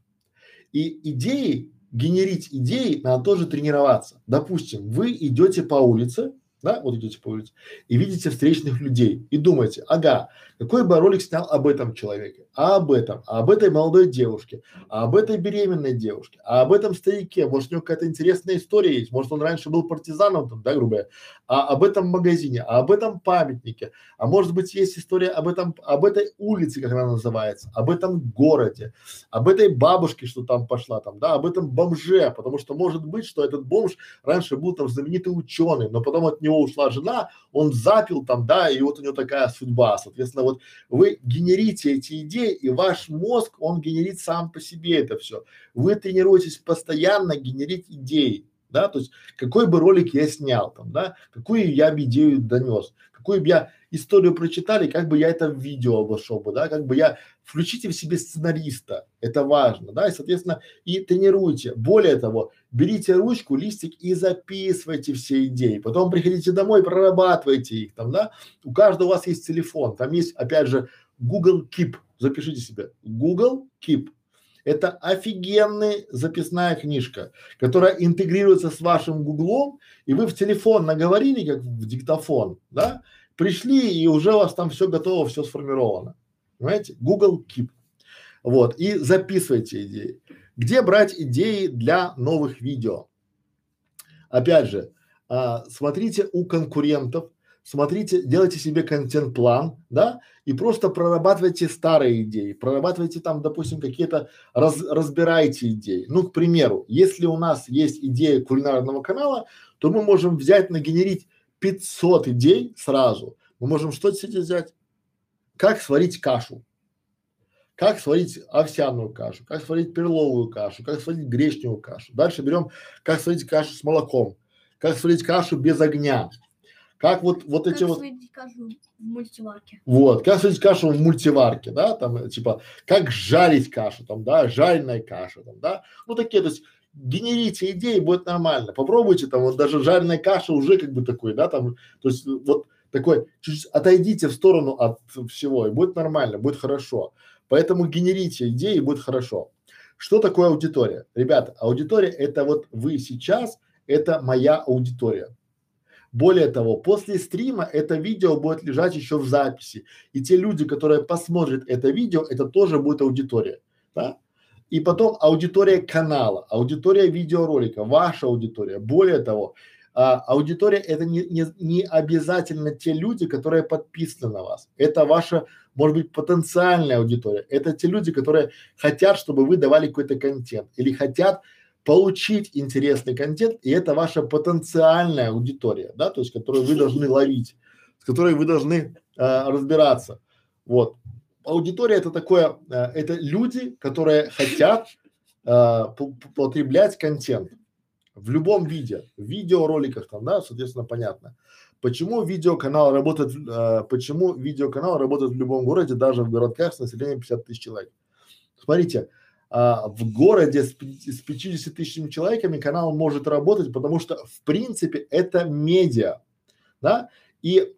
И идеи, генерить идеи, надо тоже тренироваться. Допустим, вы идете по улице, да, вот идете по улице, и видите встречных людей, и думаете, ага, какой бы ролик снял об этом человеке, а об этом, а об этой молодой девушке, а об этой беременной девушке, а об этом старике, может у него какая-то интересная история есть, может он раньше был партизаном там, да, грубо а об этом магазине, а об этом памятнике, а может быть есть история об этом, об этой улице, как она называется, об этом городе, об этой бабушке, что там пошла там, да, об этом бомже, потому что может быть, что этот бомж раньше был там знаменитый ученый, но потом от него ушла жена, он запил там, да, и вот у него такая судьба. Соответственно, вот вы генерите эти идеи, и ваш мозг, он генерит сам по себе это все. Вы тренируетесь постоянно генерить идеи, да, то есть какой бы ролик я снял там, да, какую я бы идею донес, какую бы я историю прочитали, как бы я это в видео обошел бы, да, как бы я включите в себе сценариста, это важно, да, и соответственно и тренируйте. Более того, берите ручку, листик и записывайте все идеи, потом приходите домой, прорабатывайте их там, да. У каждого у вас есть телефон, там есть опять же Google Keep, запишите себе Google Keep. Это офигенная записная книжка, которая интегрируется с вашим гуглом, и вы в телефон наговорили, как в диктофон, да, пришли, и уже у вас там все готово, все сформировано. Понимаете? Google Keep. Вот. И записывайте идеи. Где брать идеи для новых видео? Опять же, а, смотрите у конкурентов, смотрите, делайте себе контент-план, да, и просто прорабатывайте старые идеи, прорабатывайте там, допустим, какие-то, раз, разбирайте идеи. Ну, к примеру, если у нас есть идея кулинарного канала, то мы можем взять, нагенерить 500 идей сразу. Мы можем что себе взять? Как сварить кашу, как сварить овсяную кашу, как сварить перловую кашу, как сварить гречневую кашу. Дальше берем, как сварить кашу с молоком, как сварить кашу без огня, Как вот, вот Как эти вот, кашу в мультиварке. вот, как сварить кашу в мультиварке, да, там, э, типа, как жарить кашу, там, да, жареная каша, там, да, ну такие, то есть генерите идеи, будет нормально. Попробуйте там, вот даже жареная каша уже как бы такой, да, там, то есть вот такой, чуть отойдите в сторону от всего, и будет нормально, будет хорошо. Поэтому генерите идеи, и будет хорошо. Что такое аудитория? Ребята, аудитория это вот вы сейчас, это моя аудитория. Более того, после стрима это видео будет лежать еще в записи. И те люди, которые посмотрят это видео, это тоже будет аудитория. Да? И потом аудитория канала, аудитория видеоролика, ваша аудитория. Более того, а, аудитория это не, не, не обязательно те люди, которые подписаны на вас. Это ваша, может быть, потенциальная аудитория. Это те люди, которые хотят, чтобы вы давали какой-то контент или хотят получить интересный контент, и это ваша потенциальная аудитория, да, то есть, которую вы должны ловить, с которой вы должны э, разбираться. Вот. Аудитория это такое, э, это люди, которые хотят э, потреблять контент в любом виде, в видеороликах там, да, соответственно, понятно. Почему видеоканал работает, э, почему видеоканал работает в любом городе, даже в городках с населением 50 тысяч человек? Смотрите, а, в городе с, с 50 тысячами человеками канал может работать, потому что в принципе это медиа, да, и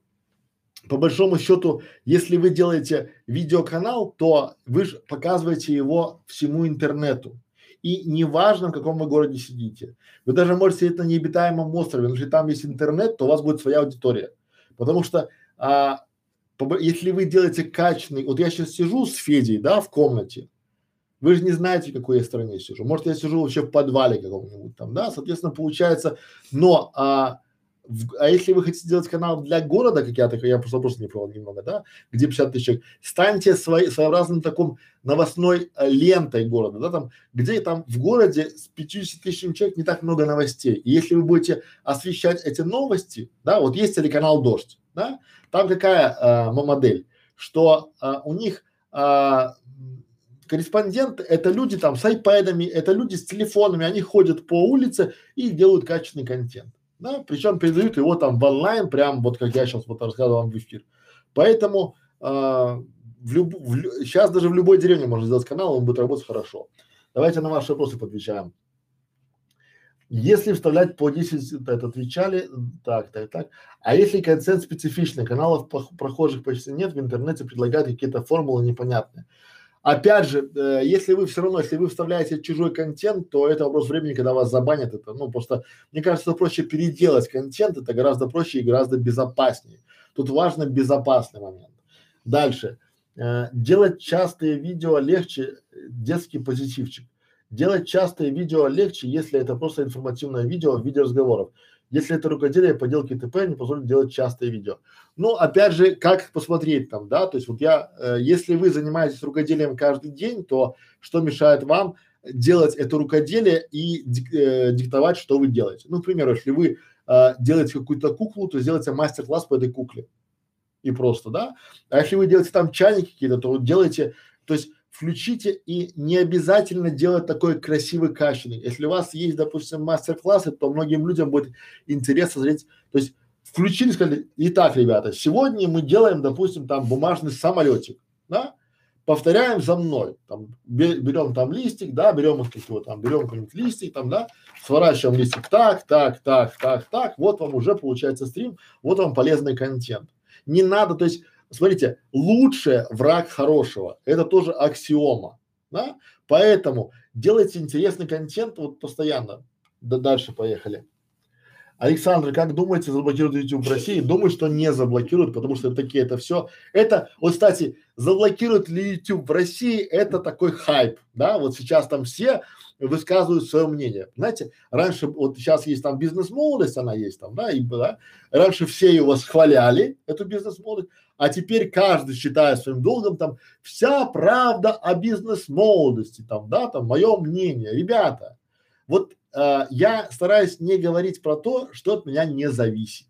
по большому счету, если вы делаете видеоканал, то вы же показываете его всему интернету. И неважно, в каком вы городе сидите. Вы даже можете сидеть на необитаемом острове, но если там есть интернет, то у вас будет своя аудитория. Потому что а, если вы делаете качественный, вот я сейчас сижу с Федей, да, в комнате, вы же не знаете, в какой я стране сижу. Может, я сижу вообще в подвале каком-нибудь там, да, соответственно, получается, но, а, в, а если вы хотите сделать канал для города, как я, так, я просто вопрос не понял немного, да, где 50 тысяч человек, станьте свои, своеобразным таком новостной э, лентой города, да, там, где там в городе с 50 тысячами человек не так много новостей. И если вы будете освещать эти новости, да, вот есть телеканал «Дождь», да, там какая э, модель, что э, у них э, корреспонденты это люди там с айпэдами, это люди с телефонами, они ходят по улице и делают качественный контент. Да, причем передают его там в онлайн, прям вот как я сейчас вот рассказывал вам в эфир. Поэтому э, в люб, в, сейчас даже в любой деревне можно сделать канал, он будет работать хорошо. Давайте на ваши вопросы подвечаем. Если вставлять по 10, это отвечали, так, так, так. А если контент специфичный, каналов прохожих почти нет, в интернете предлагают какие-то формулы непонятные. Опять же, э, если вы все равно, если вы вставляете чужой контент, то это вопрос времени, когда вас забанят. Это, ну, просто, мне кажется, проще переделать контент, это гораздо проще и гораздо безопаснее. Тут важно безопасный момент. Дальше. Э, делать частые видео легче, детский позитивчик. Делать частые видео легче, если это просто информативное видео в виде разговоров. Если это рукоделие, поделки ТП не позволят делать частые видео. Ну, опять же, как посмотреть там, да, то есть вот я, э, если вы занимаетесь рукоделием каждый день, то что мешает вам делать это рукоделие и дик, э, диктовать, что вы делаете? Ну, к примеру, если вы э, делаете какую-то куклу, то сделайте мастер-класс по этой кукле. И просто, да. А если вы делаете там чайники какие-то, то вот делайте, то есть включите и не обязательно делать такой красивый качественный. Если у вас есть, допустим, мастер-классы, то многим людям будет интересно смотреть, то есть включили, сказали, итак, ребята, сегодня мы делаем, допустим, там бумажный самолетик, да, повторяем за мной, там, берем там листик, да, берем вот какие-то там, берем какой-нибудь листик, там, да, сворачиваем листик так, так, так, так, так, вот вам уже получается стрим, вот вам полезный контент. Не надо, то есть смотрите, лучшее враг хорошего. Это тоже аксиома, да? Поэтому делайте интересный контент вот постоянно. Да дальше поехали. Александр, как думаете, заблокируют YouTube в России? Думаю, что не заблокируют, потому что такие это все. Это, вот, кстати, заблокируют ли YouTube в России, это такой хайп, да, вот сейчас там все высказывают свое мнение. Знаете, раньше, вот сейчас есть там бизнес-молодость, она есть там, да, и да, раньше все ее восхваляли, эту бизнес-молодость, а теперь каждый считает своим долгом там вся правда о бизнес-молодости, там, да, там, мое мнение. Ребята, вот э, я стараюсь не говорить про то, что от меня не зависит.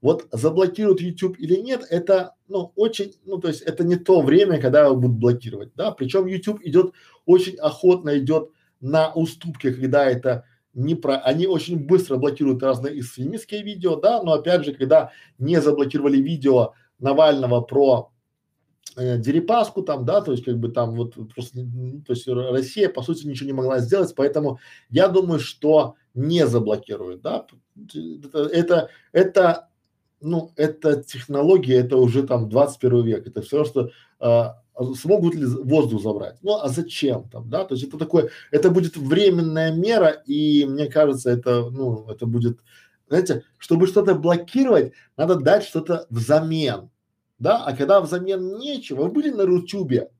Вот заблокируют YouTube или нет, это, ну, очень, ну, то есть это не то время, когда его будут блокировать, да, причем YouTube идет очень охотно идет на уступки, когда это не про, они очень быстро блокируют разные экстремистские видео, да, но опять же, когда не заблокировали видео Навального про э, Дерипаску там, да, то есть как бы там вот просто, то есть Россия по сути ничего не могла сделать, поэтому я думаю, что не заблокируют, да, это, это, это ну, это технология, это уже там 21 век, это все, что э, смогут ли воздух забрать. Ну, а зачем там, да? То есть это такое, это будет временная мера, и мне кажется, это, ну, это будет, знаете, чтобы что-то блокировать, надо дать что-то взамен, да? А когда взамен нечего, вы были на Рутюбе,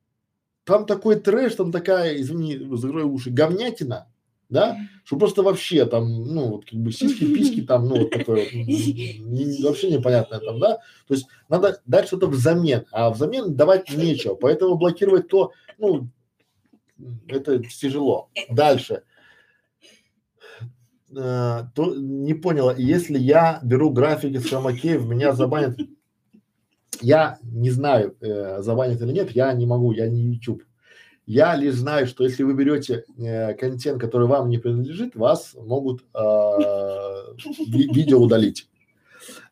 там такой трэш, там такая, извини, закрой уши, говнятина, да, что просто вообще там, ну, вот как бы сиськи, письки там, ну, вот такое вот, не, вообще непонятное там, да, то есть надо дать что-то взамен, а взамен давать нечего, поэтому блокировать то, ну, это тяжело. Дальше. Э, то, не поняла, если я беру графики с хромакеев, меня забанят, я не знаю, э, забанят или нет, я не могу, я не YouTube. Я лишь знаю, что если вы берете э, контент, который вам не принадлежит, вас могут э, ви видео удалить.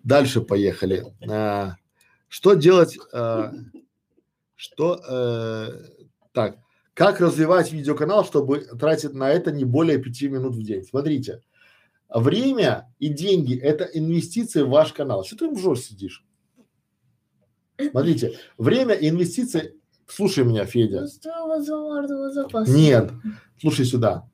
Дальше поехали. Э, что делать? Э, что э, так? Как развивать видеоканал, чтобы тратить на это не более пяти минут в день? Смотрите, время и деньги – это инвестиции в ваш канал. Что ты в сидишь? Смотрите, время и инвестиции Слушай меня, Федя. Нет, слушай сюда.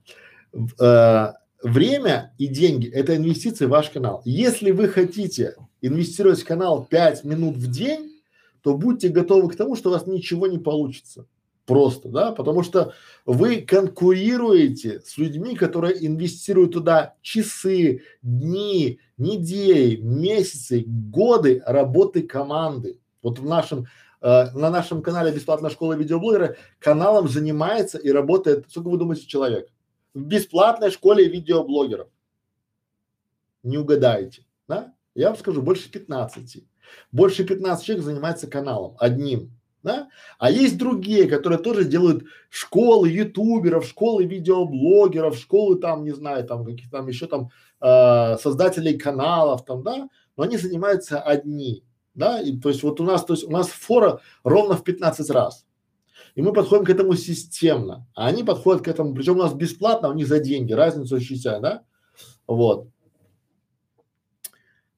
Э, время и деньги – это инвестиции в ваш канал. Если вы хотите инвестировать в канал 5 минут в день, то будьте готовы к тому, что у вас ничего не получится. Просто, да, потому что вы конкурируете с людьми, которые инвестируют туда часы, дни, недели, месяцы, годы работы команды. Вот в нашем Э, на нашем канале «Бесплатная школа видеоблогера» каналом занимается и работает, сколько вы думаете, человек? В бесплатной школе видеоблогеров. Не угадаете, да? Я вам скажу, больше 15. Больше 15 человек занимается каналом, одним, да? А есть другие, которые тоже делают школы ютуберов, школы видеоблогеров, школы там, не знаю, там каких там еще там э, создателей каналов там, да? Но они занимаются одни да, и то есть вот у нас, то есть у нас фора ровно в 15 раз. И мы подходим к этому системно, а они подходят к этому, причем у нас бесплатно, у них за деньги, разницу ощущая, да, вот.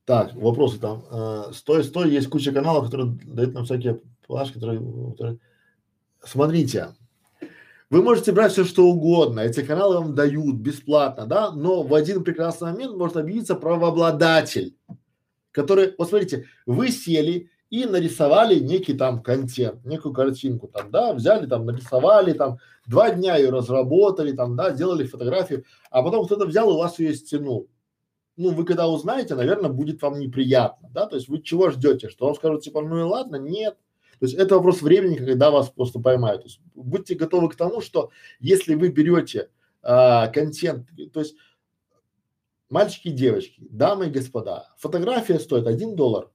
Так, вопросы там. Э, стой, стой, есть куча каналов, которые дают нам всякие плашки, которые, которые... Смотрите, вы можете брать все что угодно, эти каналы вам дают бесплатно, да, но в один прекрасный момент может объявиться правообладатель которые, вот смотрите, вы сели и нарисовали некий там контент, некую картинку там, да, взяли там, нарисовали там, два дня ее разработали там, да, сделали фотографию, а потом кто-то взял и у вас ее стянул. Ну, вы когда узнаете, наверное, будет вам неприятно, да, то есть вы чего ждете, что вам скажут типа, ну и ладно, нет. То есть это вопрос времени, когда вас просто поймают. То есть будьте готовы к тому, что если вы берете а, контент, то есть Мальчики и девочки, дамы и господа, фотография стоит один доллар.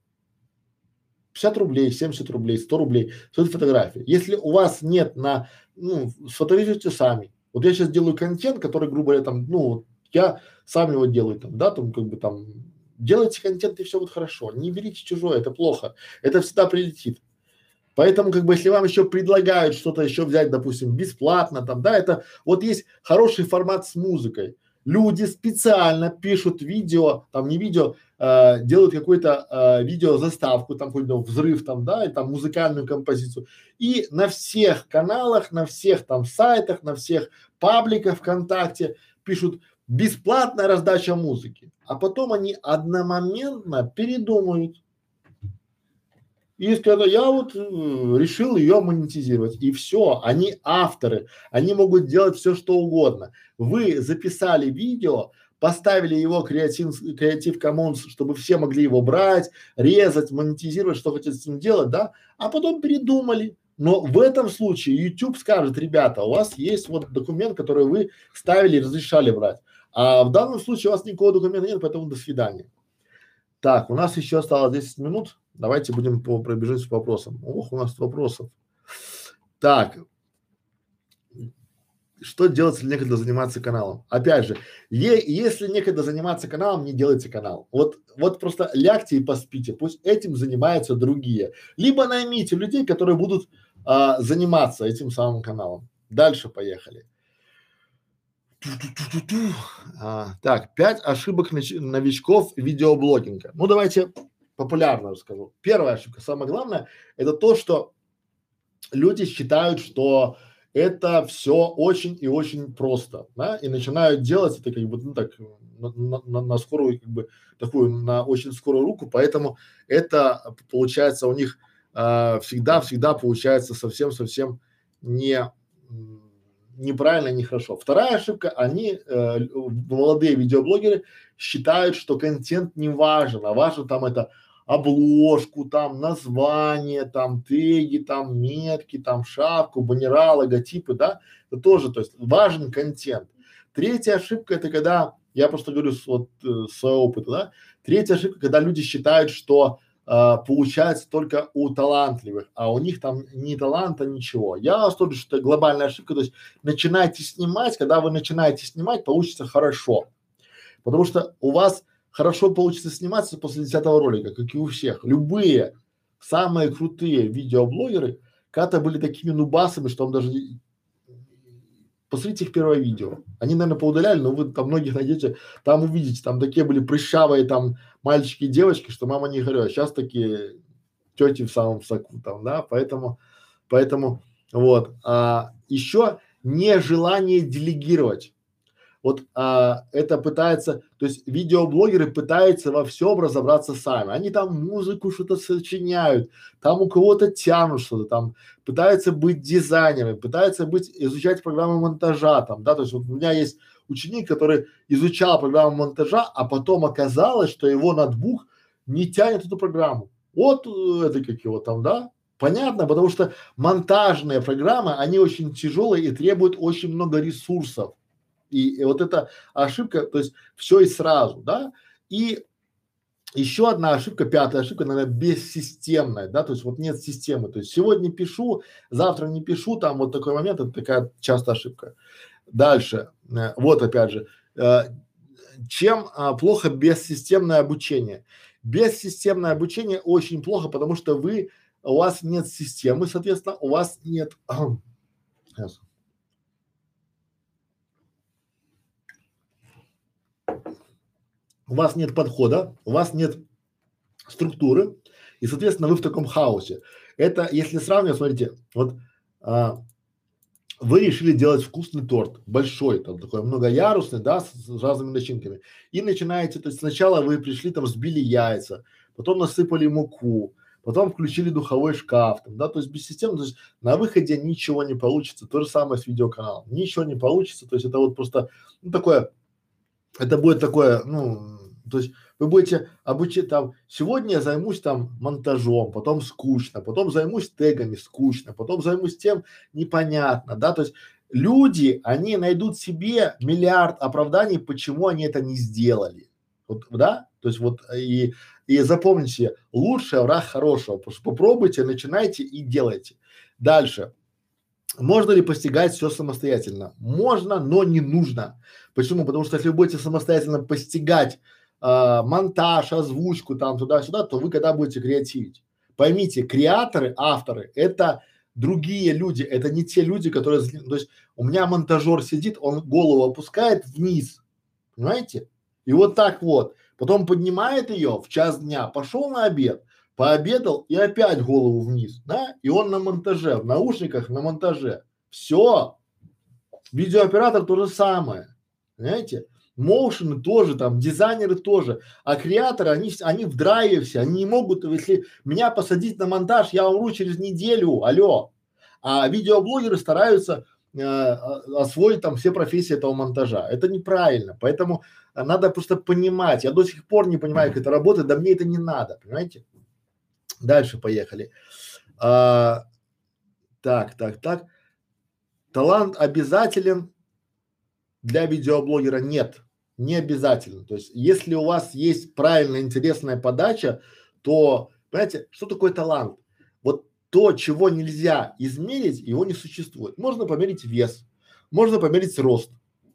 50 рублей, 70 рублей, 100 рублей стоит фотография. Если у вас нет на, ну, сфотографируйте сами. Вот я сейчас делаю контент, который, грубо говоря, там, ну, я сам его делаю, там, да, там, как бы там, делайте контент и все будет хорошо. Не берите чужое, это плохо. Это всегда прилетит. Поэтому, как бы, если вам еще предлагают что-то еще взять, допустим, бесплатно, там, да, это вот есть хороший формат с музыкой. Люди специально пишут видео, там не видео, э, делают какой-то э, видео заставку, там какой-то взрыв там, да, и там музыкальную композицию. И на всех каналах, на всех там сайтах, на всех пабликах ВКонтакте пишут бесплатная раздача музыки. А потом они одномоментно передумают и сказали, я вот э, решил ее монетизировать. И все, они авторы, они могут делать все, что угодно. Вы записали видео, поставили его креатив, креатив Commons, чтобы все могли его брать, резать, монетизировать, что хотят с ним делать, да, а потом передумали. Но в этом случае YouTube скажет, ребята, у вас есть вот документ, который вы ставили и разрешали брать. А в данном случае у вас никакого документа нет, поэтому до свидания. Так, у нас еще осталось 10 минут. Давайте будем по, пробежать по вопросам. Ох, у нас вопросов. Так. что делать, если некогда заниматься каналом? Опять же, е, если некогда заниматься каналом, не делайте канал. Вот, вот просто лягте и поспите, пусть этим занимаются другие. Либо наймите людей, которые будут а, заниматься этим самым каналом. Дальше поехали. А, так, пять ошибок новичков видеоблогинга. Ну, давайте популярно расскажу. Первая ошибка, самое главное, это то, что люди считают, что это все очень и очень просто, да, и начинают делать это как бы, ну так, на, на, на скорую, как бы, такую, на очень скорую руку, поэтому это получается у них а, всегда-всегда получается совсем-совсем не неправильно, нехорошо. Вторая ошибка, они, э, молодые видеоблогеры, считают, что контент не важен, а важно там это обложку, там название, там теги, там метки, там шапку, баннера, логотипы, да, это тоже, то есть важен контент. Третья ошибка это когда, я просто говорю с, вот э, своего опыта, да, третья ошибка, когда люди считают, что э, получается только у талантливых, а у них там ни таланта, ничего. Я вас тоже, что это глобальная ошибка, то есть начинайте снимать, когда вы начинаете снимать, получится хорошо, потому что у вас хорошо получится сниматься после десятого ролика, как и у всех. Любые самые крутые видеоблогеры когда-то были такими нубасами, что он даже Посмотрите их первое видео. Они, наверное, поудаляли, но вы там многих найдете, там увидите, там такие были прыщавые там мальчики и девочки, что мама не говорила. Сейчас такие тети в самом соку там, да, поэтому, поэтому вот. А еще нежелание делегировать вот а, это пытается, то есть видеоблогеры пытаются во всем разобраться сами. Они там музыку что-то сочиняют, там у кого-то тянут что-то, там пытаются быть дизайнерами, пытаются быть, изучать программу монтажа там, да, то есть вот у меня есть ученик, который изучал программу монтажа, а потом оказалось, что его ноутбук не тянет эту программу. Вот э, это как его там, да, Понятно, потому что монтажные программы, они очень тяжелые и требуют очень много ресурсов. И, и вот эта ошибка, то есть все и сразу, да. И еще одна ошибка, пятая ошибка, наверное, бессистемная, да, то есть вот нет системы, то есть сегодня пишу, завтра не пишу, там вот такой момент, это такая частая ошибка. Дальше, э, вот опять же, э, чем а, плохо бессистемное обучение? Бессистемное обучение очень плохо, потому что вы, у вас нет системы, соответственно, у вас нет, сейчас, у вас нет подхода, у вас нет структуры, и, соответственно, вы в таком хаосе. Это, если сравнивать, смотрите, вот а, вы решили делать вкусный торт, большой, там такой многоярусный, да, с, с разными начинками, и начинаете, то есть сначала вы пришли там, сбили яйца, потом насыпали муку, потом включили духовой шкаф, там, да, то есть без системы, то есть на выходе ничего не получится, то же самое с видеоканалом, ничего не получится, то есть это вот просто, ну, такое, это будет такое, ну, то есть вы будете обучить там, сегодня я займусь там монтажом, потом скучно, потом займусь тегами, скучно, потом займусь тем, непонятно, да, то есть люди, они найдут себе миллиард оправданий, почему они это не сделали. Вот, да? То есть вот и, и запомните, лучший враг хорошего. Попробуйте, начинайте и делайте. Дальше. Можно ли постигать все самостоятельно? Можно, но не нужно. Почему? Потому что если вы будете самостоятельно постигать э, монтаж, озвучку там туда-сюда, то вы когда будете креативить? Поймите, креаторы, авторы – это другие люди, это не те люди, которые, то есть у меня монтажер сидит, он голову опускает вниз, понимаете? И вот так вот, потом поднимает ее в час дня, пошел на обед, пообедал и опять голову вниз, да? И он на монтаже, в наушниках на монтаже. Все. Видеооператор то же самое, понимаете? Моушены тоже там, дизайнеры тоже, а креаторы, они, они в драйве все, они не могут, если меня посадить на монтаж, я умру через неделю, алло. А видеоблогеры стараются э, освоить там все профессии этого монтажа. Это неправильно, поэтому надо просто понимать. Я до сих пор не понимаю, как это работает, да мне это не надо, понимаете? Дальше поехали. А, так, так, так. Талант обязателен для видеоблогера нет, не обязательно. То есть, если у вас есть правильная, интересная подача, то, понимаете, что такое талант? Вот то, чего нельзя измерить, его не существует. Можно померить вес, можно померить рост,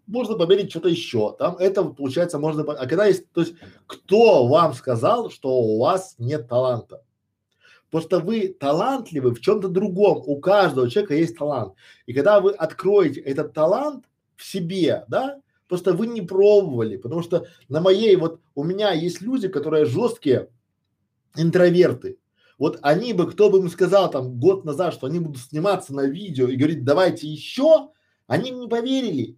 можно померить что-то еще, там это получается можно, а когда есть, то есть кто вам сказал, что у вас нет таланта? Что вы талантливы в чем-то другом, у каждого человека есть талант. И когда вы откроете этот талант в себе, да, просто вы не пробовали, потому что на моей вот, у меня есть люди, которые жесткие интроверты, вот они бы, кто бы им сказал там год назад, что они будут сниматься на видео и говорить, давайте еще, они не поверили.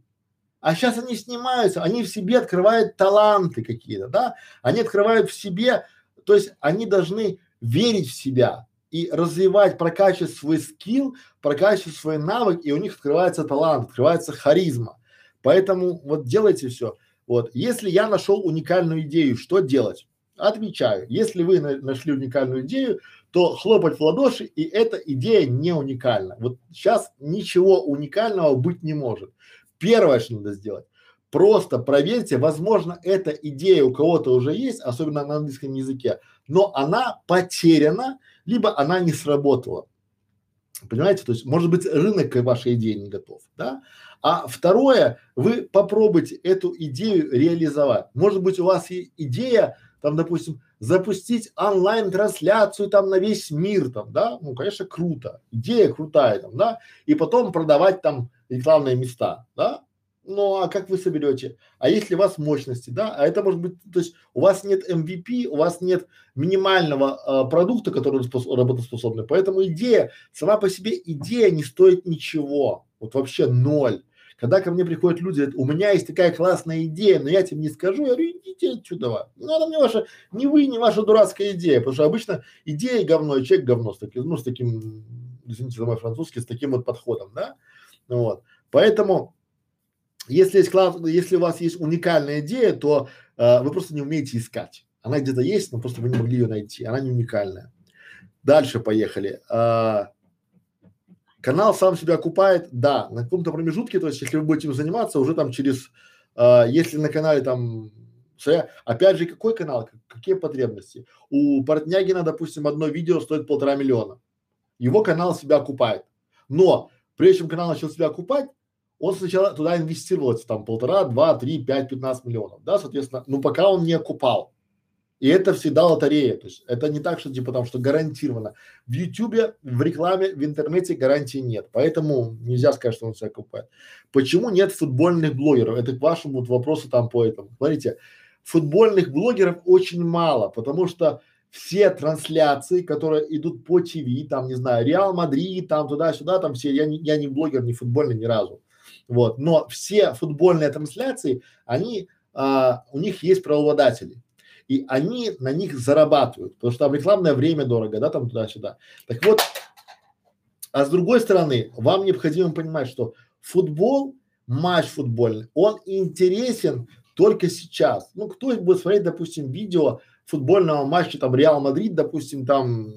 А сейчас они снимаются, они в себе открывают таланты какие-то, да, они открывают в себе, то есть они должны верить в себя и развивать, прокачивать свой скилл, прокачивать свой навык, и у них открывается талант, открывается харизма. Поэтому вот делайте все. Вот, если я нашел уникальную идею, что делать? Отвечаю, если вы на нашли уникальную идею, то хлопать в ладоши, и эта идея не уникальна. Вот сейчас ничего уникального быть не может. Первое, что надо сделать, просто проверьте, возможно, эта идея у кого-то уже есть, особенно на английском языке, но она потеряна, либо она не сработала. Понимаете, то есть, может быть, рынок вашей идее не готов, да? А второе, вы попробуйте эту идею реализовать. Может быть, у вас и идея там, допустим, запустить онлайн-трансляцию там на весь мир там, да, ну, конечно, круто, идея крутая там, да, и потом продавать там рекламные места, да, ну, а как вы соберете? А если у вас мощности, да, а это может быть, то есть у вас нет MVP, у вас нет минимального а, продукта, который спос работоспособный, поэтому идея, сама по себе идея не стоит ничего, вот вообще ноль. Когда ко мне приходят люди, говорят, у меня есть такая классная идея, но я тебе не скажу, я говорю, идите отсюда. Не надо мне ваша, не вы, не ваша дурацкая идея, потому что обычно идея говно, и человек говно с таким, ну, с таким, извините за мой французский, с таким вот подходом, да, вот. Поэтому, если есть класс, если у вас есть уникальная идея, то э, вы просто не умеете искать. Она где-то есть, но просто вы не могли ее найти. Она не уникальная. Дальше поехали. А, Канал сам себя окупает, да, на каком-то промежутке, то есть если вы будете им заниматься, уже там через, э, если на канале там, опять же, какой канал, какие потребности? У Портнягина, допустим, одно видео стоит полтора миллиона, его канал себя окупает, но прежде чем канал начал себя окупать, он сначала туда инвестировал там полтора, два, три, пять, пятнадцать миллионов, да, соответственно, ну пока он не окупал, и это всегда лотерея. То есть это не так, что типа там, что гарантированно. В Ютубе, в рекламе, в интернете гарантии нет. Поэтому нельзя сказать, что он себя купает. Почему нет футбольных блогеров? Это к вашему вопросу там по этому. Смотрите, футбольных блогеров очень мало, потому что все трансляции, которые идут по ТВ, там, не знаю, Реал Мадрид, там, туда-сюда, там все, я не, я не блогер, не футбольный ни разу. Вот, но все футбольные трансляции, они, а, у них есть правообладатели и они на них зарабатывают, потому что там рекламное время дорого, да, там туда-сюда. Так вот, а с другой стороны, вам необходимо понимать, что футбол, матч футбольный, он интересен только сейчас. Ну, кто будет смотреть, допустим, видео футбольного матча, там, Реал Мадрид, допустим, там,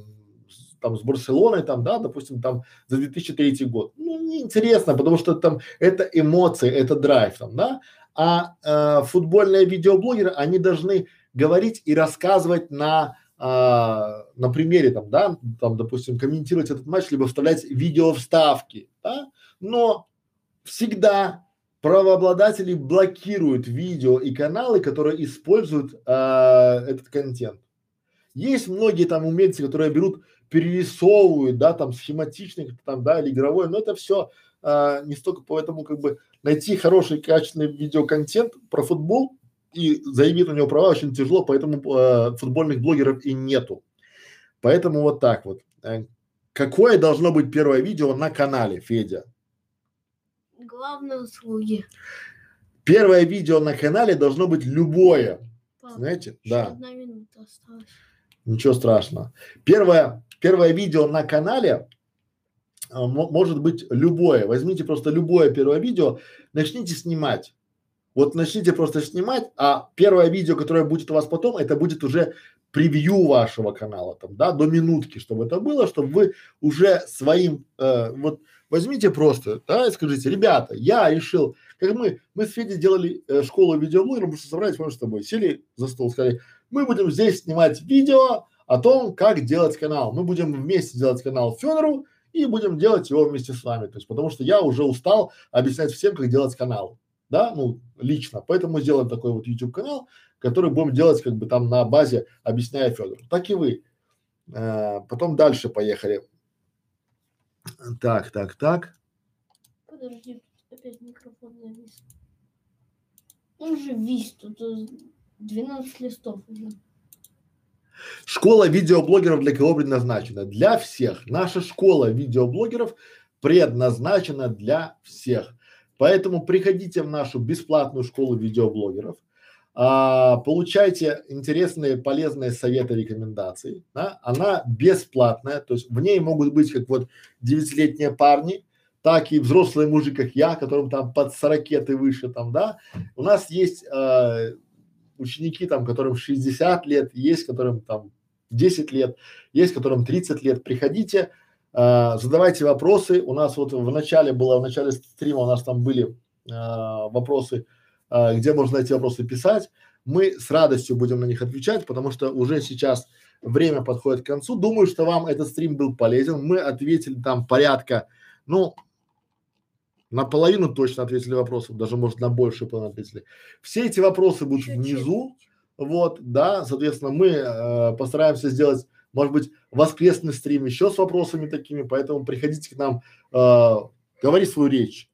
там, с Барселоной, там, да, допустим, там, за 2003 год. Ну, неинтересно, потому что там это эмоции, это драйв, там, да. А э, футбольные видеоблогеры, они должны говорить и рассказывать на а, на примере там, да, там, допустим, комментировать этот матч, либо вставлять видео вставки, да, но всегда правообладатели блокируют видео и каналы, которые используют а, этот контент. Есть многие там умельцы, которые берут, перерисовывают, да, там схематичный, там, да, или игровой, но это все а, не столько поэтому как бы найти хороший качественный видеоконтент про футбол и заявить у него права очень тяжело, поэтому э, футбольных блогеров и нету. Поэтому вот так вот. Э, какое должно быть первое видео на канале, Федя? Главные услуги. Первое видео на канале должно быть любое. Папа, Знаете? Да. Одна минута осталась. Ничего страшного. Первое, первое видео на канале э, может быть любое. Возьмите просто любое первое видео, начните снимать. Вот начните просто снимать, а первое видео, которое будет у вас потом, это будет уже превью вашего канала, там, да, до минутки, чтобы это было, чтобы вы уже своим, э, вот возьмите просто, да, и скажите, ребята, я решил, как мы, мы с Федей делали э, школу видеоблогеров, мы собрались, мы с тобой, сели за стол, сказали, мы будем здесь снимать видео о том, как делать канал. Мы будем вместе делать канал Федору и будем делать его вместе с вами. То есть, потому что я уже устал объяснять всем, как делать канал, да, ну, лично. Поэтому сделаем такой вот YouTube канал, который будем делать как бы там на базе, объясняя Федору. Так и вы. Э, потом дальше поехали. Так, так, так. Подожди, опять микрофон завис. Он же вис, тут 12 листов уже. Школа видеоблогеров для кого предназначена? Для всех. Наша школа видеоблогеров предназначена для всех. Поэтому приходите в нашу бесплатную школу видеоблогеров, а, получайте интересные, полезные советы, рекомендации. Да? Она бесплатная, то есть в ней могут быть как вот девятилетние парни, так и взрослые мужик, как я, которым там под 40 и выше там, да. У нас есть э, ученики там, которым 60 лет, есть которым там 10 лет, есть которым 30 лет. Приходите, э, задавайте вопросы. У нас вот в начале было, в начале стрима у нас там были э, вопросы, э, где можно эти вопросы писать. Мы с радостью будем на них отвечать, потому что уже сейчас время подходит к концу. Думаю, что вам этот стрим был полезен. Мы ответили там порядка, ну, наполовину точно ответили вопросов, даже может на большую половину ответили. Все эти вопросы будут внизу, вот, да, соответственно, мы э, постараемся сделать, может быть, воскресный стрим еще с вопросами такими, поэтому приходите к нам, э, говори свою речь.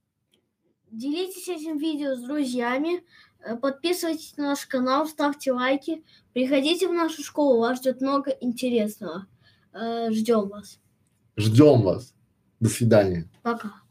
Делитесь этим видео с друзьями, э, подписывайтесь на наш канал, ставьте лайки, приходите в нашу школу, вас ждет много интересного. Э, ждем вас. Ждем вас. До свидания. Пока.